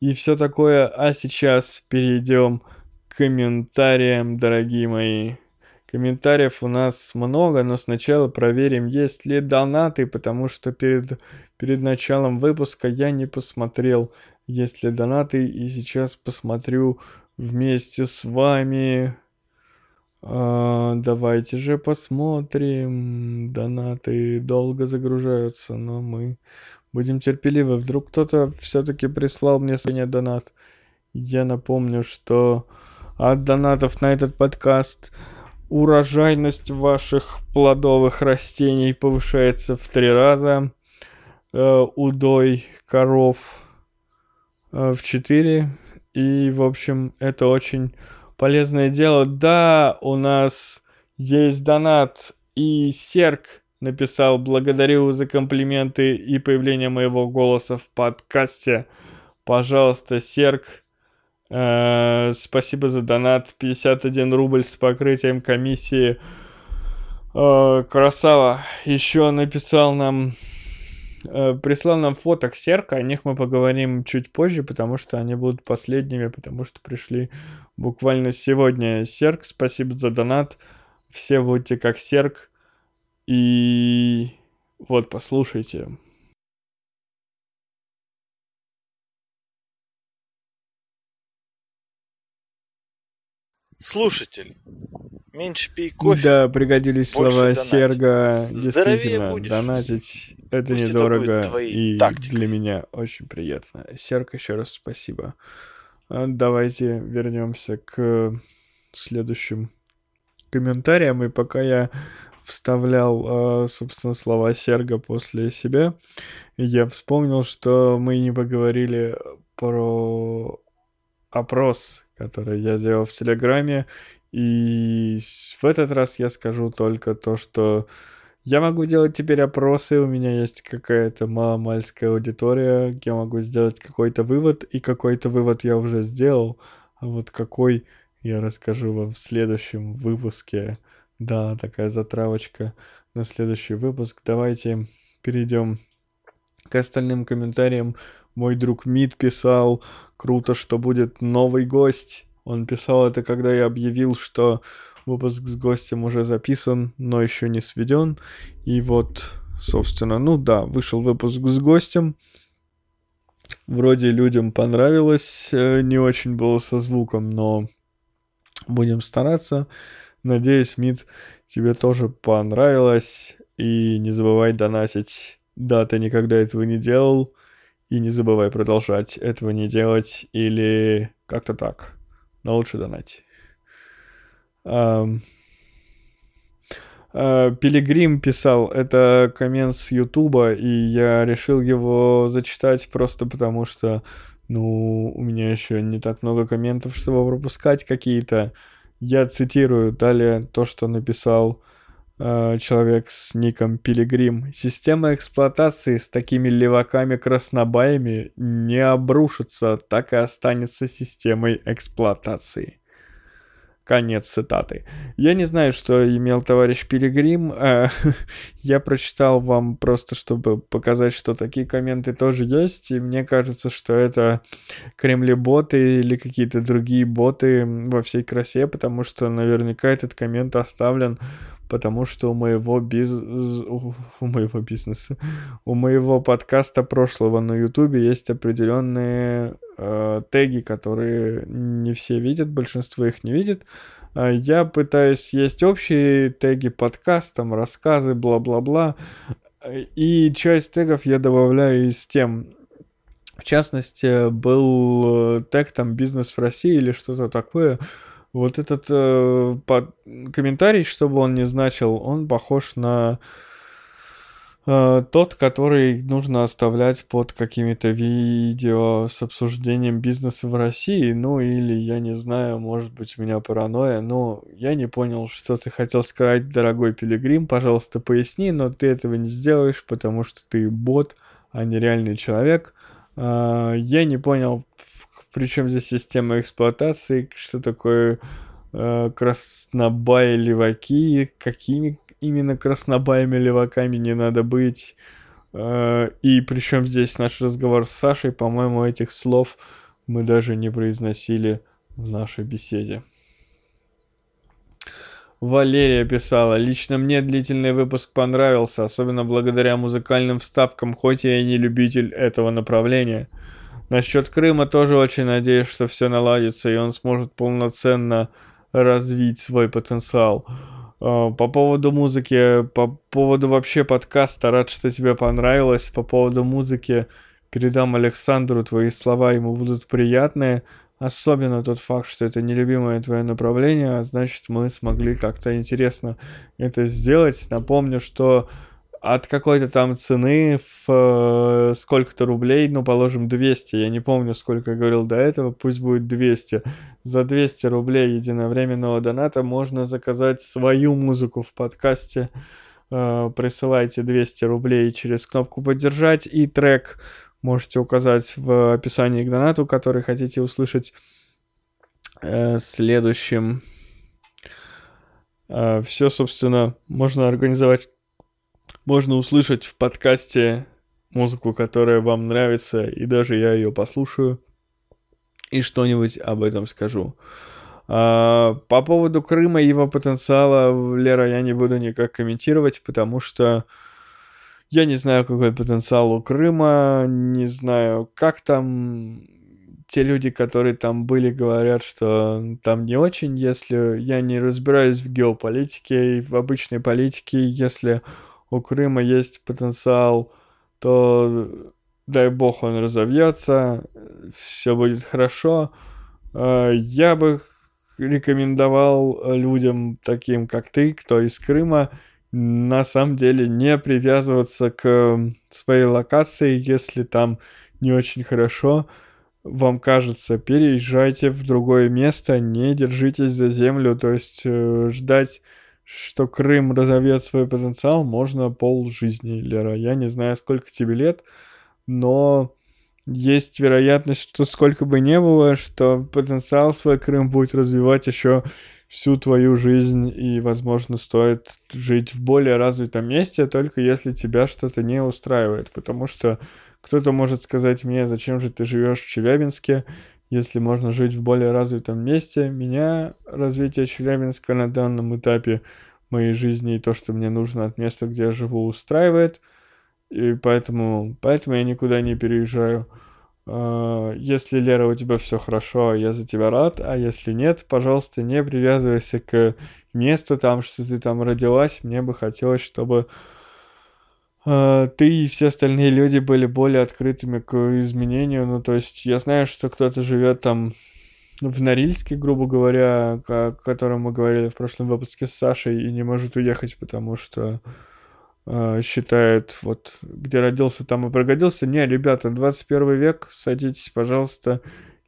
и все такое. А сейчас перейдем к комментариям, дорогие мои. Комментариев у нас много, но сначала проверим, есть ли донаты, потому что перед, перед началом выпуска я не посмотрел, есть ли донаты, и сейчас посмотрю вместе с вами. А, давайте же посмотрим. Донаты долго загружаются, но мы будем терпеливы. Вдруг кто-то все-таки прислал мне сегодня донат. Я напомню, что от донатов на этот подкаст урожайность ваших плодовых растений повышается в три раза. Э, удой коров э, в четыре. И, в общем, это очень полезное дело. Да, у нас есть донат, и Серк написал «Благодарю за комплименты и появление моего голоса в подкасте». Пожалуйста, Серк, э, спасибо за донат. 51 рубль с покрытием комиссии. Э, красава. Еще написал нам прислал нам фоток серка, о них мы поговорим чуть позже, потому что они будут последними, потому что пришли буквально сегодня. Серк, спасибо за донат. Все будьте как серк. И вот, послушайте. Слушатель, меньше пей кофе. Да, пригодились слова донать. Серга. Здоровее Действительно, будешь. донатить это Пусть это недорого твоей и тактикой. для меня очень приятно. Серг, еще раз спасибо. А, Давайте вернемся к следующим комментариям. И пока я вставлял, а, собственно, слова Серга после себя, я вспомнил, что мы не поговорили про опрос, который я сделал в Телеграме. И в этот раз я скажу только то, что я могу делать теперь опросы, у меня есть какая-то маломальская аудитория, я могу сделать какой-то вывод, и какой-то вывод я уже сделал. А вот какой, я расскажу вам в следующем выпуске. Да, такая затравочка на следующий выпуск. Давайте перейдем к остальным комментариям. Мой друг Мид писал, круто, что будет новый гость. Он писал это, когда я объявил, что выпуск с гостем уже записан, но еще не сведен. И вот, собственно, ну да, вышел выпуск с гостем. Вроде людям понравилось, э, не очень было со звуком, но будем стараться. Надеюсь, Мид, тебе тоже понравилось. И не забывай донатить. Да, ты никогда этого не делал. И не забывай продолжать этого не делать. Или как-то так. Но лучше донать. А, Пилигрим писал, это коммент с Ютуба, и я решил его зачитать просто потому, что, ну, у меня еще не так много комментов, чтобы пропускать какие-то. Я цитирую далее то, что написал э, человек с ником Пилигрим. Система эксплуатации с такими леваками-краснобаями не обрушится, так и останется системой эксплуатации. Конец цитаты. Я не знаю, что имел товарищ Пилигрим. э, [LAUGHS] Я прочитал вам просто, чтобы показать, что такие комменты тоже есть. И мне кажется, что это кремлеботы или какие-то другие боты во всей красе, потому что наверняка этот коммент оставлен, потому что у моего биз... у моего бизнеса, у моего подкаста прошлого на Ютубе есть определенные э, теги, которые не все видят, большинство их не видит. А Я пытаюсь есть общие теги подкастом, рассказы, бла-бла-бла. И часть тегов я добавляю из тем. В частности, был э, тег там «Бизнес в России» или что-то такое. Вот этот э, под- комментарий, чтобы он не значил, он похож на э, тот, который нужно оставлять под какими-то видео с обсуждением бизнеса в России. Ну или, я не знаю, может быть, у меня паранойя. Но я не понял, что ты хотел сказать, дорогой Пилигрим. Пожалуйста, поясни, но ты этого не сделаешь, потому что ты бот, а не реальный человек. А, Я не понял, при чем здесь система эксплуатации, что такое э, краснобаи леваки, какими именно краснобаями леваками не надо быть. Э, И причем здесь наш разговор с Сашей, по-моему, этих слов мы даже не произносили в нашей беседе. Валерия писала, лично мне длительный выпуск понравился, особенно благодаря музыкальным вставкам, хоть я и не любитель этого направления. Насчет Крыма тоже очень надеюсь, что все наладится, и он сможет полноценно развить свой потенциал. А, По поводу музыки, по поводу вообще подкаста, рад, что тебе понравилось. По поводу музыки, передам Александру твои слова, ему будут приятные. Особенно тот факт, что это нелюбимое твое направление, а значит мы смогли как-то интересно это сделать. Напомню, что от какой-то там цены в э, сколько-то рублей, ну, положим, 200, я не помню, сколько я говорил до этого, пусть будет 200. За 200 рублей единовременного доната можно заказать свою музыку в подкасте. Э, присылайте 200 рублей через кнопку «Поддержать» и трек можете указать в описании к донату, который хотите услышать э, следующим. все, собственно, можно организовать можно услышать в подкасте музыку, которая вам нравится, и даже я ее послушаю и что-нибудь об этом скажу. А, по поводу Крыма и его потенциала, Лера, я не буду никак комментировать, потому что я не знаю, какой потенциал у Крыма, не знаю, как там те люди, которые там были, говорят, что там не очень, если я не разбираюсь в геополитике и в обычной политике, если у Крыма есть потенциал, то дай бог он разовьется, все будет хорошо. А, я бы рекомендовал людям таким, как ты, кто из Крыма, на самом деле не привязываться к своей локации, если там не очень хорошо, вам кажется, переезжайте в другое место, не держитесь за землю, то есть э, ждать, что Крым разовьет свой потенциал, можно пол жизни, Лера. Я не знаю, сколько тебе лет, но есть вероятность, что сколько бы ни было, что потенциал свой Крым будет развивать еще всю твою жизнь, и, возможно, стоит жить в более развитом месте, только если тебя что-то не устраивает, потому что кто-то может сказать мне, зачем же ты живешь в Челябинске, если можно жить в более развитом месте. Меня развитие Челябинска на данном этапе моей жизни и то, что мне нужно от места, где я живу, устраивает. И поэтому, поэтому я никуда не переезжаю. А, если, Лера, у тебя все хорошо, я за тебя рад, а если нет, пожалуйста, не привязывайся к месту там, что ты там родилась. Мне бы хотелось, чтобы ты и все остальные люди были более открытыми к изменению. Ну, то есть я знаю, что кто-то живет там в Норильске, грубо говоря, о котором мы говорили в прошлом выпуске с Сашей, и не может уехать, потому что э, считает, вот, где родился, там и пригодился. Не, ребята, 21 век, садитесь, пожалуйста,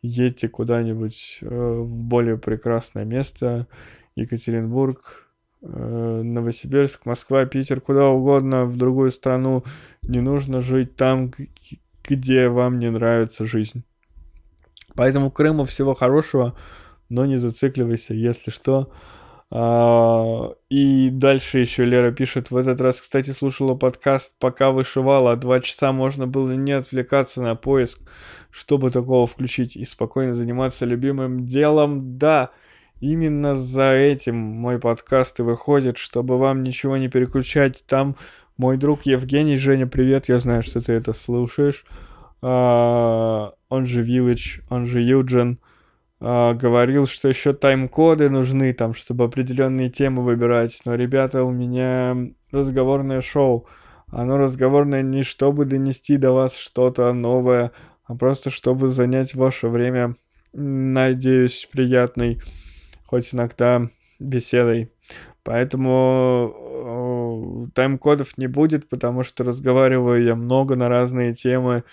едьте куда-нибудь э, в более прекрасное место. Екатеринбург, Новосибирск, Москва, Питер, куда угодно, в другую страну. Не нужно жить там, где вам не нравится жизнь. Поэтому Крыму всего хорошего, но не зацикливайся, если что. А, и дальше еще Лера пишет, в этот раз, кстати, слушала подкаст, пока вышивала, два часа можно было не отвлекаться на поиск, чтобы такого включить и спокойно заниматься любимым делом. Да, именно за этим мой подкаст и выходит, чтобы вам ничего не переключать. Там мой друг Евгений, Женя, привет, я знаю, что ты это слушаешь. А, он же Village, он же Юджин э, говорил, что еще тайм-коды нужны, там, чтобы определенные темы выбирать. Но, ребята, у меня разговорное шоу. Оно разговорное не чтобы донести до вас что-то новое, а просто чтобы занять ваше время, надеюсь, приятной, хоть иногда беседой. Поэтому э, тайм-кодов не будет, потому что разговариваю я много на разные темы.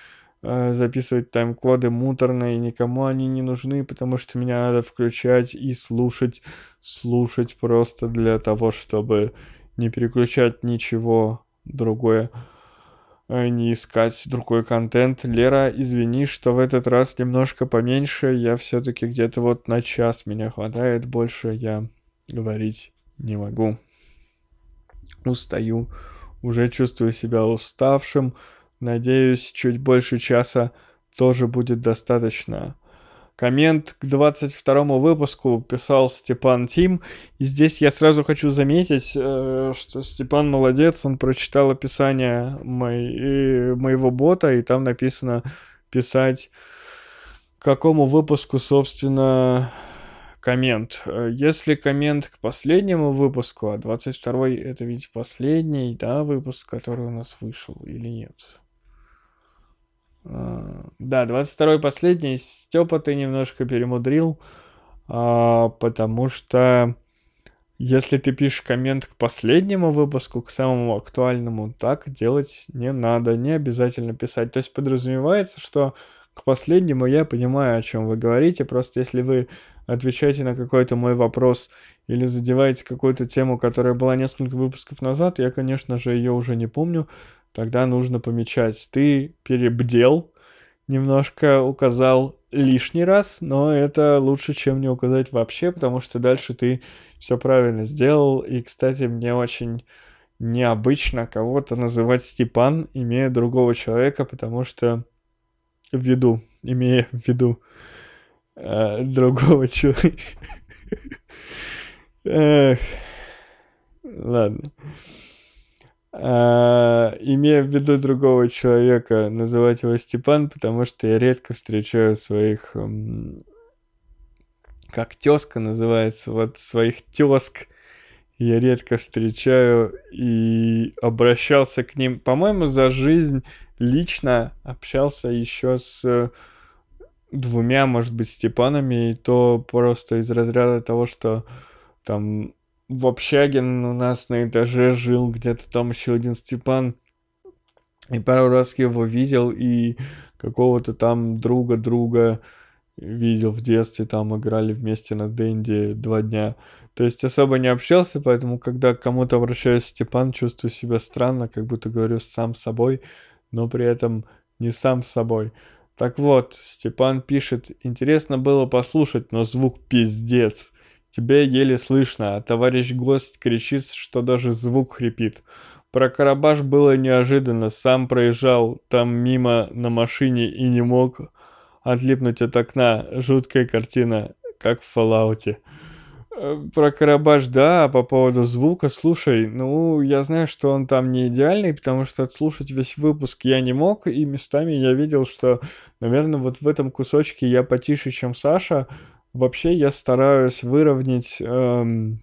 Э, записывать тайм-коды муторные, никому они не нужны, потому что меня надо включать и слушать, слушать просто для того, чтобы не переключать ничего другое, не искать другой контент. Лера, извини, что в этот раз немножко поменьше, я все-таки где-то вот на час меня хватает, больше я говорить не могу. Устаю, уже чувствую себя уставшим, Надеюсь, чуть больше часа тоже будет достаточно. Коммент к 22 выпуску писал Степан Тим. И здесь я сразу хочу заметить, э, что Степан молодец, он прочитал описание моей, моего бота, и там написано писать, к какому выпуску, собственно, коммент. Если коммент к последнему выпуску, а 22 это ведь последний, да, выпуск, который у нас вышел, или нет? А, да, 22-й последний. Степа ты немножко перемудрил, а, потому что если ты пишешь коммент к последнему выпуску, к самому актуальному, так делать не надо, не обязательно писать. То есть подразумевается, что к последнему я понимаю, о чем вы говорите, просто если вы отвечаете на какой-то мой вопрос или задеваете какую-то тему, которая была несколько выпусков назад, я, конечно же, ее уже не помню, тогда нужно помечать. Ты перебдел, немножко указал лишний раз, но это лучше, чем не указать вообще, потому что дальше ты все правильно сделал. И, кстати, мне очень необычно кого-то называть Степан, имея другого человека, потому что в виду, имея в виду э, другого человека. [LAUGHS] Ладно. А, имея в виду другого человека, называть его Степан, потому что я редко встречаю своих, как тезка называется, вот своих тезк я редко встречаю и обращался к ним, по-моему, за жизнь лично общался еще с двумя, может быть, Степанами, и то просто из разряда того, что там в общаге у нас на этаже жил где-то там еще один Степан. И пару раз я его видел, и какого-то там друга друга видел в детстве, там играли вместе на Дэнди два дня. То есть особо не общался, поэтому когда к кому-то обращаюсь Степан, чувствую себя странно, как будто говорю сам с собой, но при этом не сам с собой. Так вот, Степан пишет, интересно было послушать, но звук пиздец. Тебя еле слышно, а товарищ гость кричит, что даже звук хрипит. Про Карабаш было неожиданно, сам проезжал там мимо на машине и не мог отлипнуть от окна. Жуткая картина, как в Фоллауте. Э, про Карабаш, да, а по поводу звука, слушай, ну, я знаю, что он там не идеальный, потому что отслушать весь выпуск я не мог, и местами я видел, что, наверное, вот в этом кусочке я потише, чем Саша, Вообще я стараюсь выровнять эм,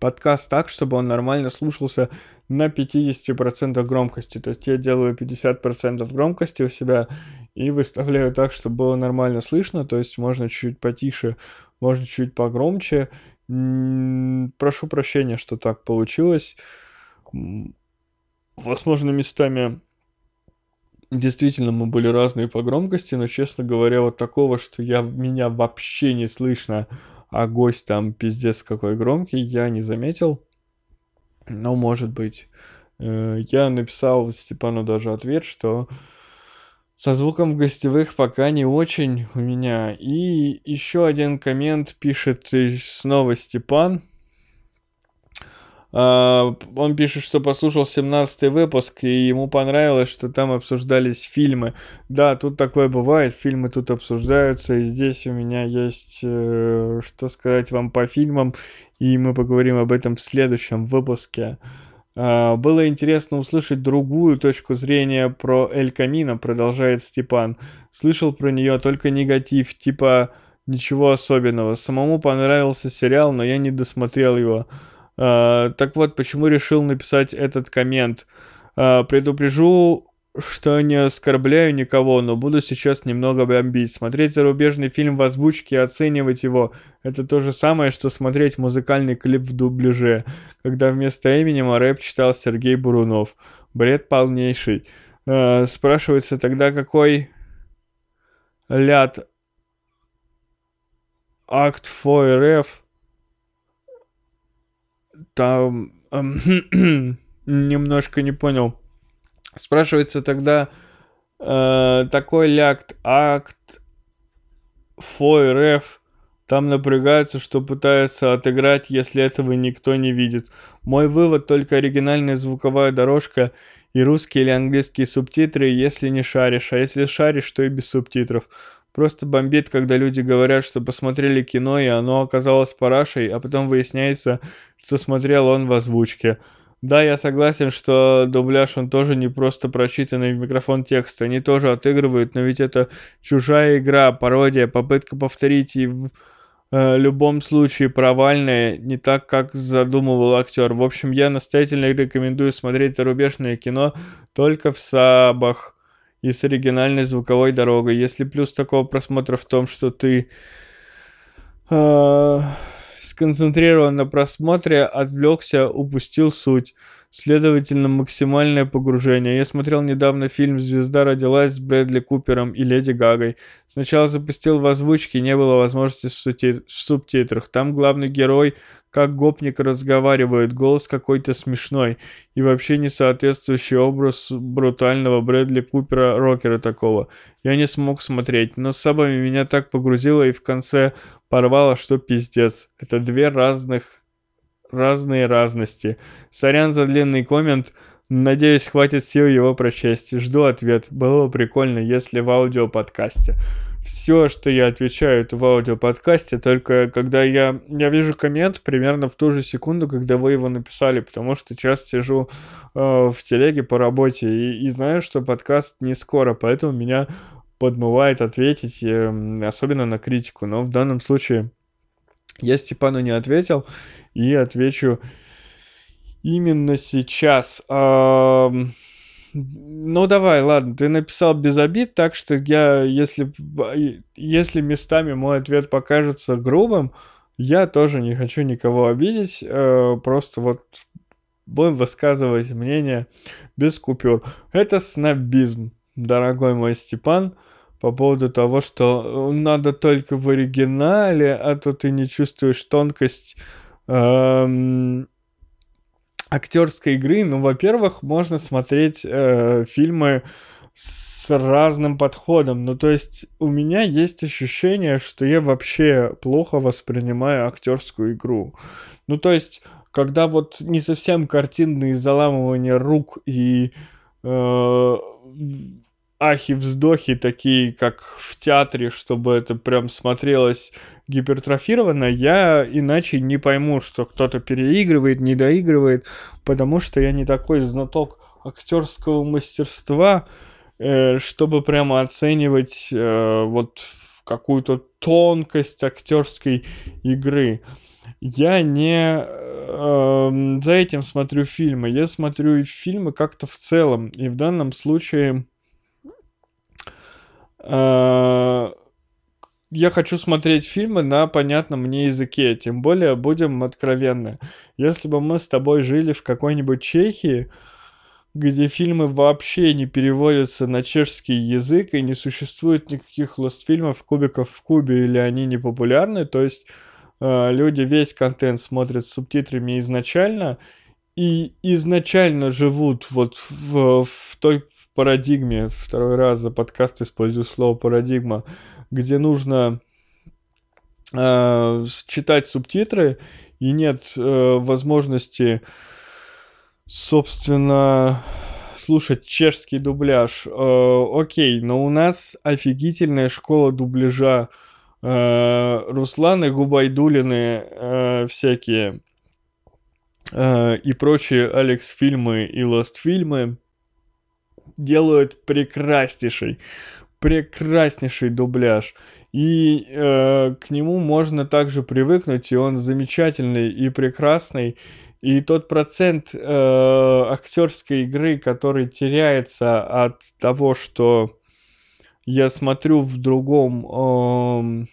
подкаст так, чтобы он нормально слушался на 50% громкости. То есть я делаю 50% громкости у себя и выставляю так, чтобы было нормально слышно. То есть можно чуть потише, можно чуть погромче. Прошу прощения, что так получилось. Возможно, местами Действительно, мы были разные по громкости, но, честно говоря, вот такого, что я, меня вообще не слышно, а гость там пиздец какой громкий, я не заметил. Но, может быть. Э, я написал Степану даже ответ, что со звуком гостевых пока не очень у меня. И еще один коммент пишет снова Степан. Uh, он пишет, что послушал 17 выпуск, и ему понравилось, что там обсуждались фильмы. Да, тут такое бывает, фильмы тут обсуждаются, и здесь у меня есть uh, что сказать вам по фильмам, и мы поговорим об этом в следующем выпуске. Uh, было интересно услышать другую точку зрения про Эль Камино, продолжает Степан. Слышал про нее только негатив, типа ничего особенного. Самому понравился сериал, но я не досмотрел его. А, так вот, почему решил написать этот коммент. Uh, предупрежу, что не оскорбляю никого, но буду сейчас немного бомбить. Смотреть зарубежный фильм в озвучке и оценивать его – это то же самое, что смотреть музыкальный клип в дубляже, когда вместо Эминема рэп читал Сергей Бурунов. Бред полнейший. Uh, спрашивается тогда, какой ляд акт ФОРФ там эм, [CLEARS THROAT] немножко не понял. Спрашивается тогда э, такой ляд акт ФОРФ там напрягаются, что пытаются отыграть, если этого никто не видит. Мой вывод только оригинальная звуковая дорожка и русские или английские субтитры, если не шаришь, а если шаришь, то и без субтитров. Просто бомбит, когда люди говорят, что посмотрели кино, и оно оказалось парашей, а потом выясняется, что смотрел он в озвучке. Да, я согласен, что дубляж он тоже не просто прочитанный в микрофон текст. Они тоже отыгрывают, но ведь это чужая игра, пародия, попытка повторить и в э, любом случае провальная, не так, как задумывал актер. В общем, я настоятельно рекомендую смотреть зарубежное кино только в сабах и с оригинальной звуковой дорогой. Если плюс такого просмотра в том, что ты э, сконцентрирован на просмотре, отвлекся, упустил суть. Следовательно, максимальное погружение. Я смотрел недавно фильм «Звезда родилась» с Брэдли Купером и Леди Гагой. Сначала запустил в озвучке, не было возможности в субтитрах. Там главный герой как гопник разговаривает, голос какой-то смешной и вообще не соответствующий образ брутального Брэдли Купера рокера такого. Я не смог смотреть, но с собой меня так погрузило и в конце порвало, что пиздец. Это две разных разные разности. Сорян за длинный коммент. Надеюсь, хватит сил его прочесть. Жду ответ. Было бы прикольно, если в аудиоподкасте. Все, что я отвечаю, это в аудиоподкасте, только когда я, я вижу коммент примерно в ту же секунду, когда вы его написали, потому что часто сижу э, в телеге по работе и, и знаю, что подкаст не скоро, поэтому меня подмывает ответить, э, особенно на критику. Но в данном случае я Степану не ответил и отвечу именно сейчас. Ну давай, ладно, ты написал без обид, так что я, если, если местами мой ответ покажется грубым, я тоже не хочу никого обидеть, э, просто вот будем высказывать мнение без купюр. Это снобизм, дорогой мой Степан, по поводу того, что надо только в оригинале, а то ты не чувствуешь тонкость эм, актерской игры, ну, во-первых, можно смотреть э, фильмы с разным подходом. Ну, то есть у меня есть ощущение, что я вообще плохо воспринимаю актерскую игру. Ну, то есть, когда вот не совсем картинные заламывания рук и э, ахи-вздохи такие, как в театре, чтобы это прям смотрелось гипертрофированно, я иначе не пойму, что кто-то переигрывает, не доигрывает, потому что я не такой знаток актерского мастерства, э, чтобы прямо оценивать э, вот какую-то тонкость актерской игры. Я не э, за этим смотрю фильмы, я смотрю фильмы как-то в целом, и в данном случае я хочу смотреть фильмы на понятном мне языке, тем более, будем откровенны, если бы мы с тобой жили в какой-нибудь Чехии, где фильмы вообще не переводятся на чешский язык и не существует никаких лост-фильмов кубиков в кубе или они не популярны, то есть э, люди весь контент смотрят с субтитрами изначально и изначально живут вот в, в той парадигме, второй раз за подкаст использую слово парадигма, где нужно э, читать субтитры и нет э, возможности, собственно, слушать чешский дубляж. Э, окей, но у нас офигительная школа дубляжа. Э, Русланы Губайдулины э, всякие э, и прочие Алекс-фильмы и Лост-фильмы делают прекраснейший, прекраснейший дубляж. И э, к нему можно также привыкнуть, и он замечательный и прекрасный. И тот процент э, актерской игры, который теряется от того, что я смотрю в другом, э,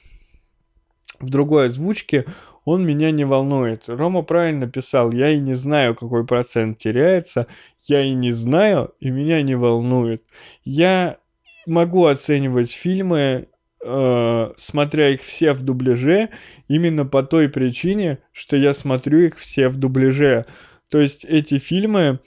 в другой озвучке, он меня не волнует. Рома правильно писал, я и не знаю, какой процент теряется, я и не знаю, и меня не волнует. Я могу оценивать фильмы, э, смотря их все в дубляже, именно по той причине, что я смотрю их все в дубляже. То есть эти фильмы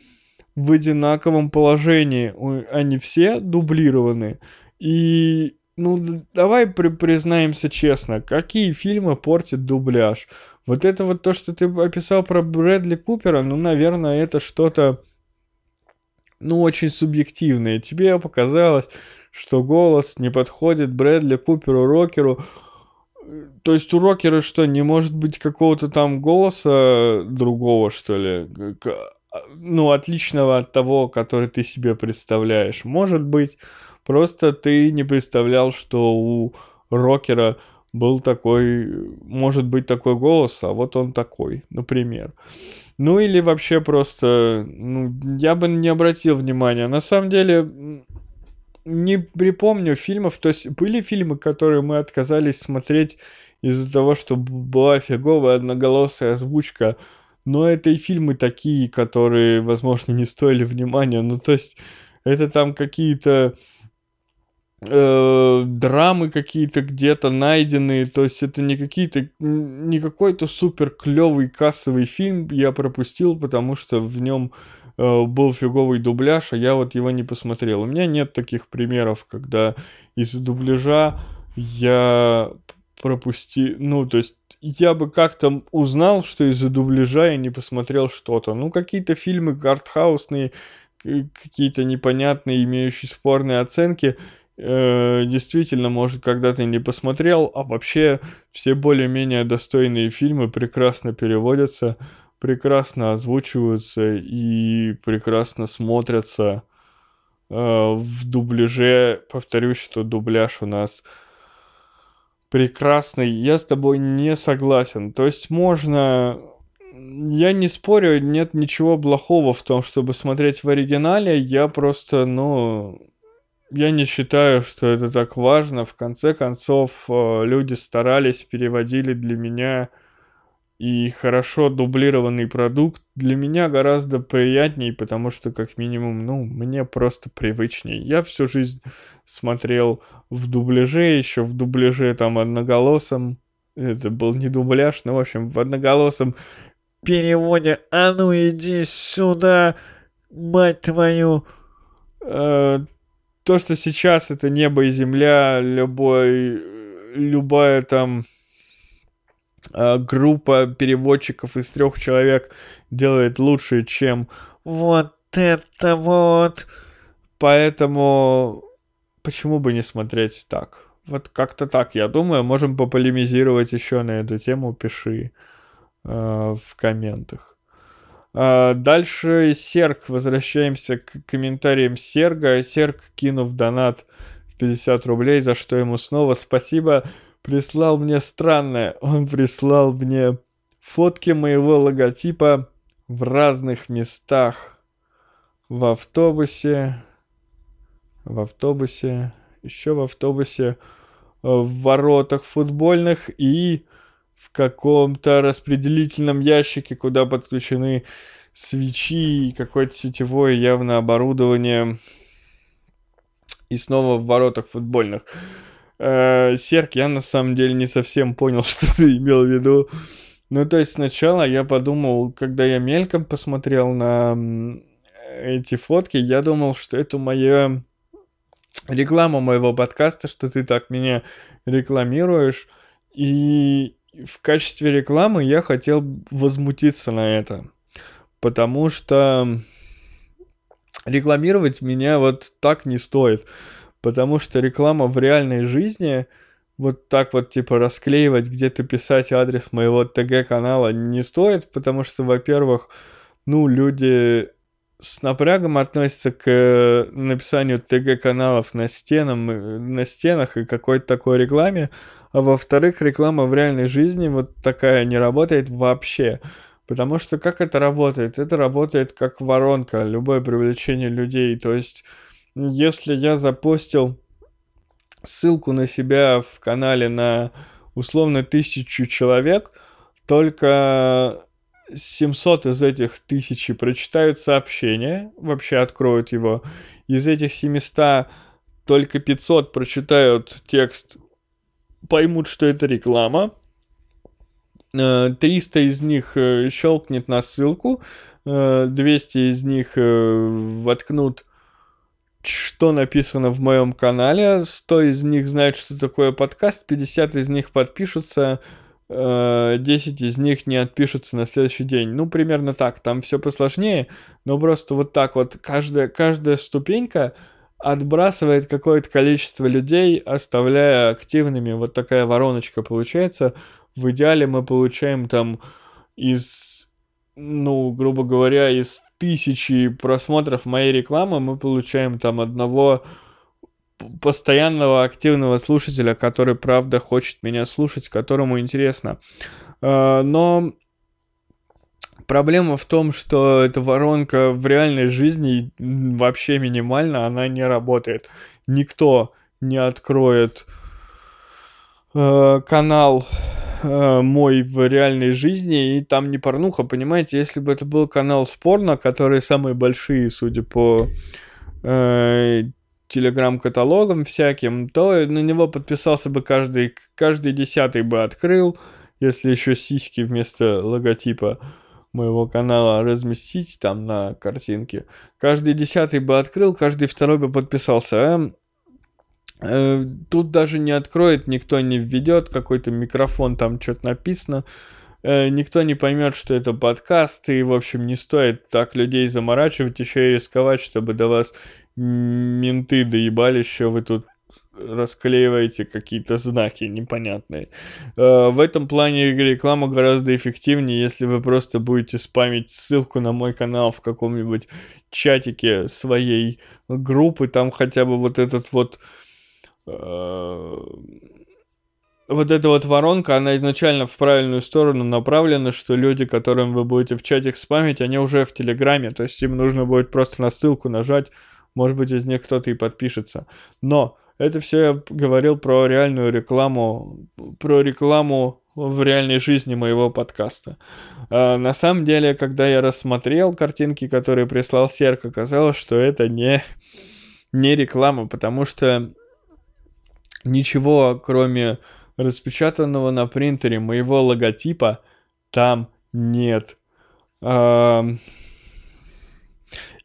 в одинаковом положении, они все дублированы. И ну, давай при признаемся честно, какие фильмы портит дубляж? Вот это вот то, что ты описал про Брэдли Купера, ну, наверное, это что-то, ну, очень субъективное. Тебе показалось, что голос не подходит Брэдли Куперу, рокеру. То есть у рокера что, не может быть какого-то там голоса другого, что ли? Ну, отличного от того, который ты себе представляешь. Может быть. Просто ты не представлял, что у рокера был такой, может быть такой голос, а вот он такой, например. Ну или вообще просто, ну, я бы не обратил внимания. На самом деле, не припомню фильмов, то есть были фильмы, которые мы отказались смотреть из-за того, что была фиговая одноголосая озвучка, но это и фильмы такие, которые, возможно, не стоили внимания. Ну, то есть, это там какие-то э, драмы какие-то где-то найденные, то есть это не какие-то, не какой-то супер клевый кассовый фильм я пропустил, потому что в нем э, был фиговый дубляж, а я вот его не посмотрел. У меня нет таких примеров, когда из дубляжа я пропустил, ну, то есть я бы как-то узнал, что из-за дубляжа я не посмотрел что-то. Ну, какие-то фильмы артхаусные, какие-то непонятные, имеющие спорные оценки, э, действительно, может, когда-то не посмотрел, а вообще все более-менее достойные фильмы прекрасно переводятся, прекрасно озвучиваются и прекрасно смотрятся э, в дубляже. Повторюсь, что дубляж у нас прекрасный. Я с тобой не согласен. То есть можно я не спорю, нет ничего плохого в том, чтобы смотреть в оригинале. Я просто, ну, я не считаю, что это так важно. В конце концов, э, люди старались, переводили для меня и хорошо дублированный продукт для меня гораздо приятней, потому что, как минимум, ну, мне просто привычней. Я всю жизнь смотрел в дубляже, еще в дубляже там одноголосом. Это был не дубляж, но, в общем, в одноголосом переводе «А ну иди сюда, мать твою!» э, То, что сейчас это небо и земля, любой, любая там группа переводчиков из трех человек делает лучше, чем вот это вот. Поэтому почему бы не смотреть так? Вот как-то так, я думаю. Можем пополемизировать еще на эту тему, пиши. Э, в комментах. А, дальше Серг. Возвращаемся к комментариям Серга. Серг, кинув донат в 50 рублей, за что ему снова спасибо, прислал мне странное. Он прислал мне фотки моего логотипа в разных местах. В автобусе, в автобусе, еще в автобусе, в воротах футбольных и в каком-то распределительном ящике, куда подключены свечи и какое-то сетевое явно оборудование. И снова в воротах футбольных. Э, Серк, я на самом деле не совсем понял, [LAUGHS] что ты имел в виду. Ну, то есть сначала я подумал, когда я мельком посмотрел на эти фотки, я думал, что это моя реклама моего подкаста, что ты так меня рекламируешь. И в качестве рекламы я хотел возмутиться на это. Потому что рекламировать меня вот так не стоит. Потому что реклама в реальной жизни вот так вот типа расклеивать, где-то писать адрес моего ТГ-канала не стоит, потому что, во-первых, ну, люди с напрягом относятся к написанию ТГ-каналов на, стенам, на стенах и какой-то такой рекламе, а во-вторых, реклама в реальной жизни вот такая не работает вообще. Потому что как это работает? Это работает как воронка, любое привлечение людей. То есть, если я запостил ссылку на себя в канале на условно тысячу человек, только 700 из этих тысячи прочитают сообщение, вообще откроют его. Из этих 700 только 500 прочитают текст поймут, что это реклама. 300 э, из них э, щелкнет на ссылку, 200 э, из них воткнут, что написано в моем канале, 100 из них знают, что такое подкаст, 50 из них подпишутся, 10 из них не отпишутся на следующий день. Ну, примерно так. Там все посложнее, но просто вот так вот каждая, каждая ступенька отбрасывает какое-то количество людей, оставляя активными. Вот такая вороночка получается. В идеале мы получаем там из, ну, грубо говоря, из тысячи просмотров моей рекламы мы получаем там одного постоянного активного слушателя, который правда хочет меня слушать, которому интересно. А, но Проблема в том, что эта воронка в реальной жизни вообще минимальна, она не работает. Никто не откроет э, канал э, мой в реальной жизни, и там не порнуха, понимаете? Если бы это был канал спорно, которые самые большие, судя по э, телеграм-каталогам всяким, то на него подписался бы каждый, каждый десятый бы открыл, если еще сиськи вместо логотипа моего канала разместить там на картинке, каждый десятый бы открыл, каждый второй бы подписался. А тут даже не откроет, никто не введет какой-то микрофон, там что-то написано. Э, никто не поймет, что это подкаст, и, в общем, не стоит так людей заморачивать, еще и рисковать, чтобы до вас менты доебали, еще вы тут расклеиваете какие-то знаки непонятные. Э, в этом плане реклама гораздо эффективнее, если вы просто будете спамить ссылку на мой канал в каком-нибудь чатике своей группы, там хотя бы вот этот вот э, вот эта вот воронка, она изначально в правильную сторону направлена, что люди, которым вы будете в чатик спамить, они уже в Телеграме, то есть им нужно будет просто на ссылку нажать, может быть, из них кто-то и подпишется. Но это все я говорил про реальную рекламу, про рекламу в реальной жизни моего подкаста. А, на самом деле, когда я рассмотрел картинки, которые прислал Серк, оказалось, что это не, не реклама, потому что ничего, кроме распечатанного на принтере моего логотипа там нет.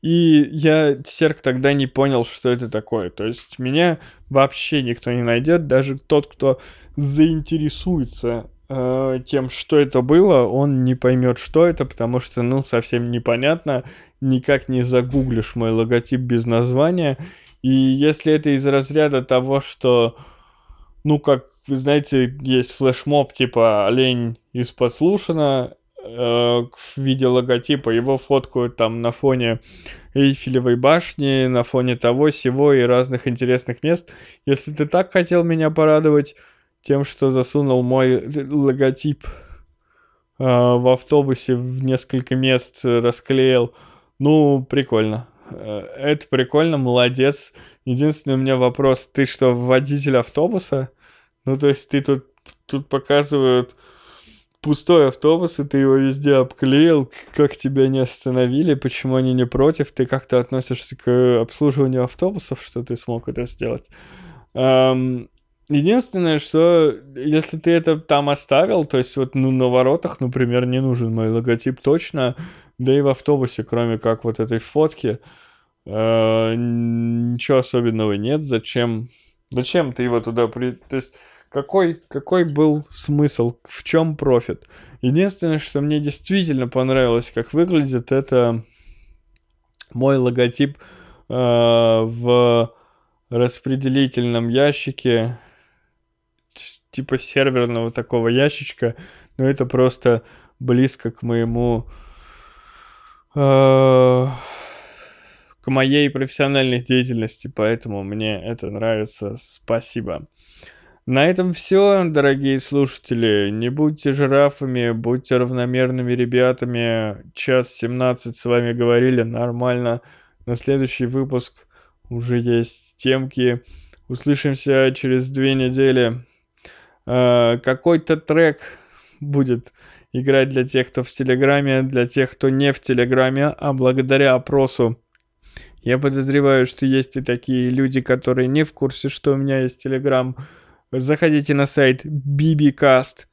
И я, Серк, тогда не понял, что это такое. То есть меня вообще никто не найдет, даже тот, кто заинтересуется э, тем, что это было, он не поймет, что это, потому что, ну, совсем непонятно, никак не загуглишь мой логотип без названия. И если это из разряда того, что, ну, как вы знаете, есть флешмоб типа «Олень из подслушана», э, в виде логотипа, его фоткают там на фоне Эйфелевой башни, на фоне того, всего и разных интересных мест. Если ты так хотел меня порадовать тем, что засунул мой логотип э, в автобусе в несколько мест, расклеил, ну, прикольно. Э, это прикольно, молодец. Единственный у меня вопрос, ты что, водитель автобуса? Ну, то есть ты тут, тут показывают пустой автобус, и ты его везде обклеил, как тебя не остановили, почему они не против, ты как-то относишься к обслуживанию автобусов, что ты смог это сделать. Единственное, что если ты это там оставил, то есть вот ну, на воротах, например, не нужен мой логотип точно, да и в автобусе, кроме как вот этой фотки, э, ничего особенного нет. Зачем? Зачем ты его туда при... То есть какой, какой был смысл, в чем профит? Единственное, что мне действительно понравилось, как выглядит, это мой логотип э, в распределительном ящике, типа серверного такого ящичка, но это просто близко к моему... Э, к моей профессиональной деятельности, поэтому мне это нравится. Спасибо. На этом все, дорогие слушатели. Не будьте жирафами, будьте равномерными ребятами. Час 17 с вами говорили, нормально. На следующий выпуск уже есть темки. Услышимся через две недели. Э, какой-то трек будет играть для тех, кто в Телеграме, для тех, кто не в Телеграме, а благодаря опросу я подозреваю, что есть и такие люди, которые не в курсе, что у меня есть Телеграм. Заходите на сайт bbcast.ru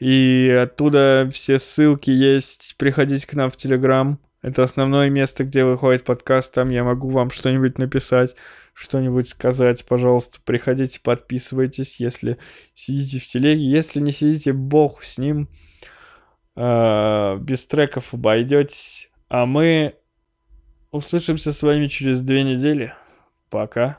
и оттуда все ссылки есть. Приходите к нам в Телеграм. Это основное место, где выходит подкаст. Там я могу вам что-нибудь написать, что-нибудь сказать. Пожалуйста, приходите, подписывайтесь, если сидите в телеге. Если не сидите, бог с ним. А, без треков обойдетесь. А мы услышимся с вами через две недели. Пока.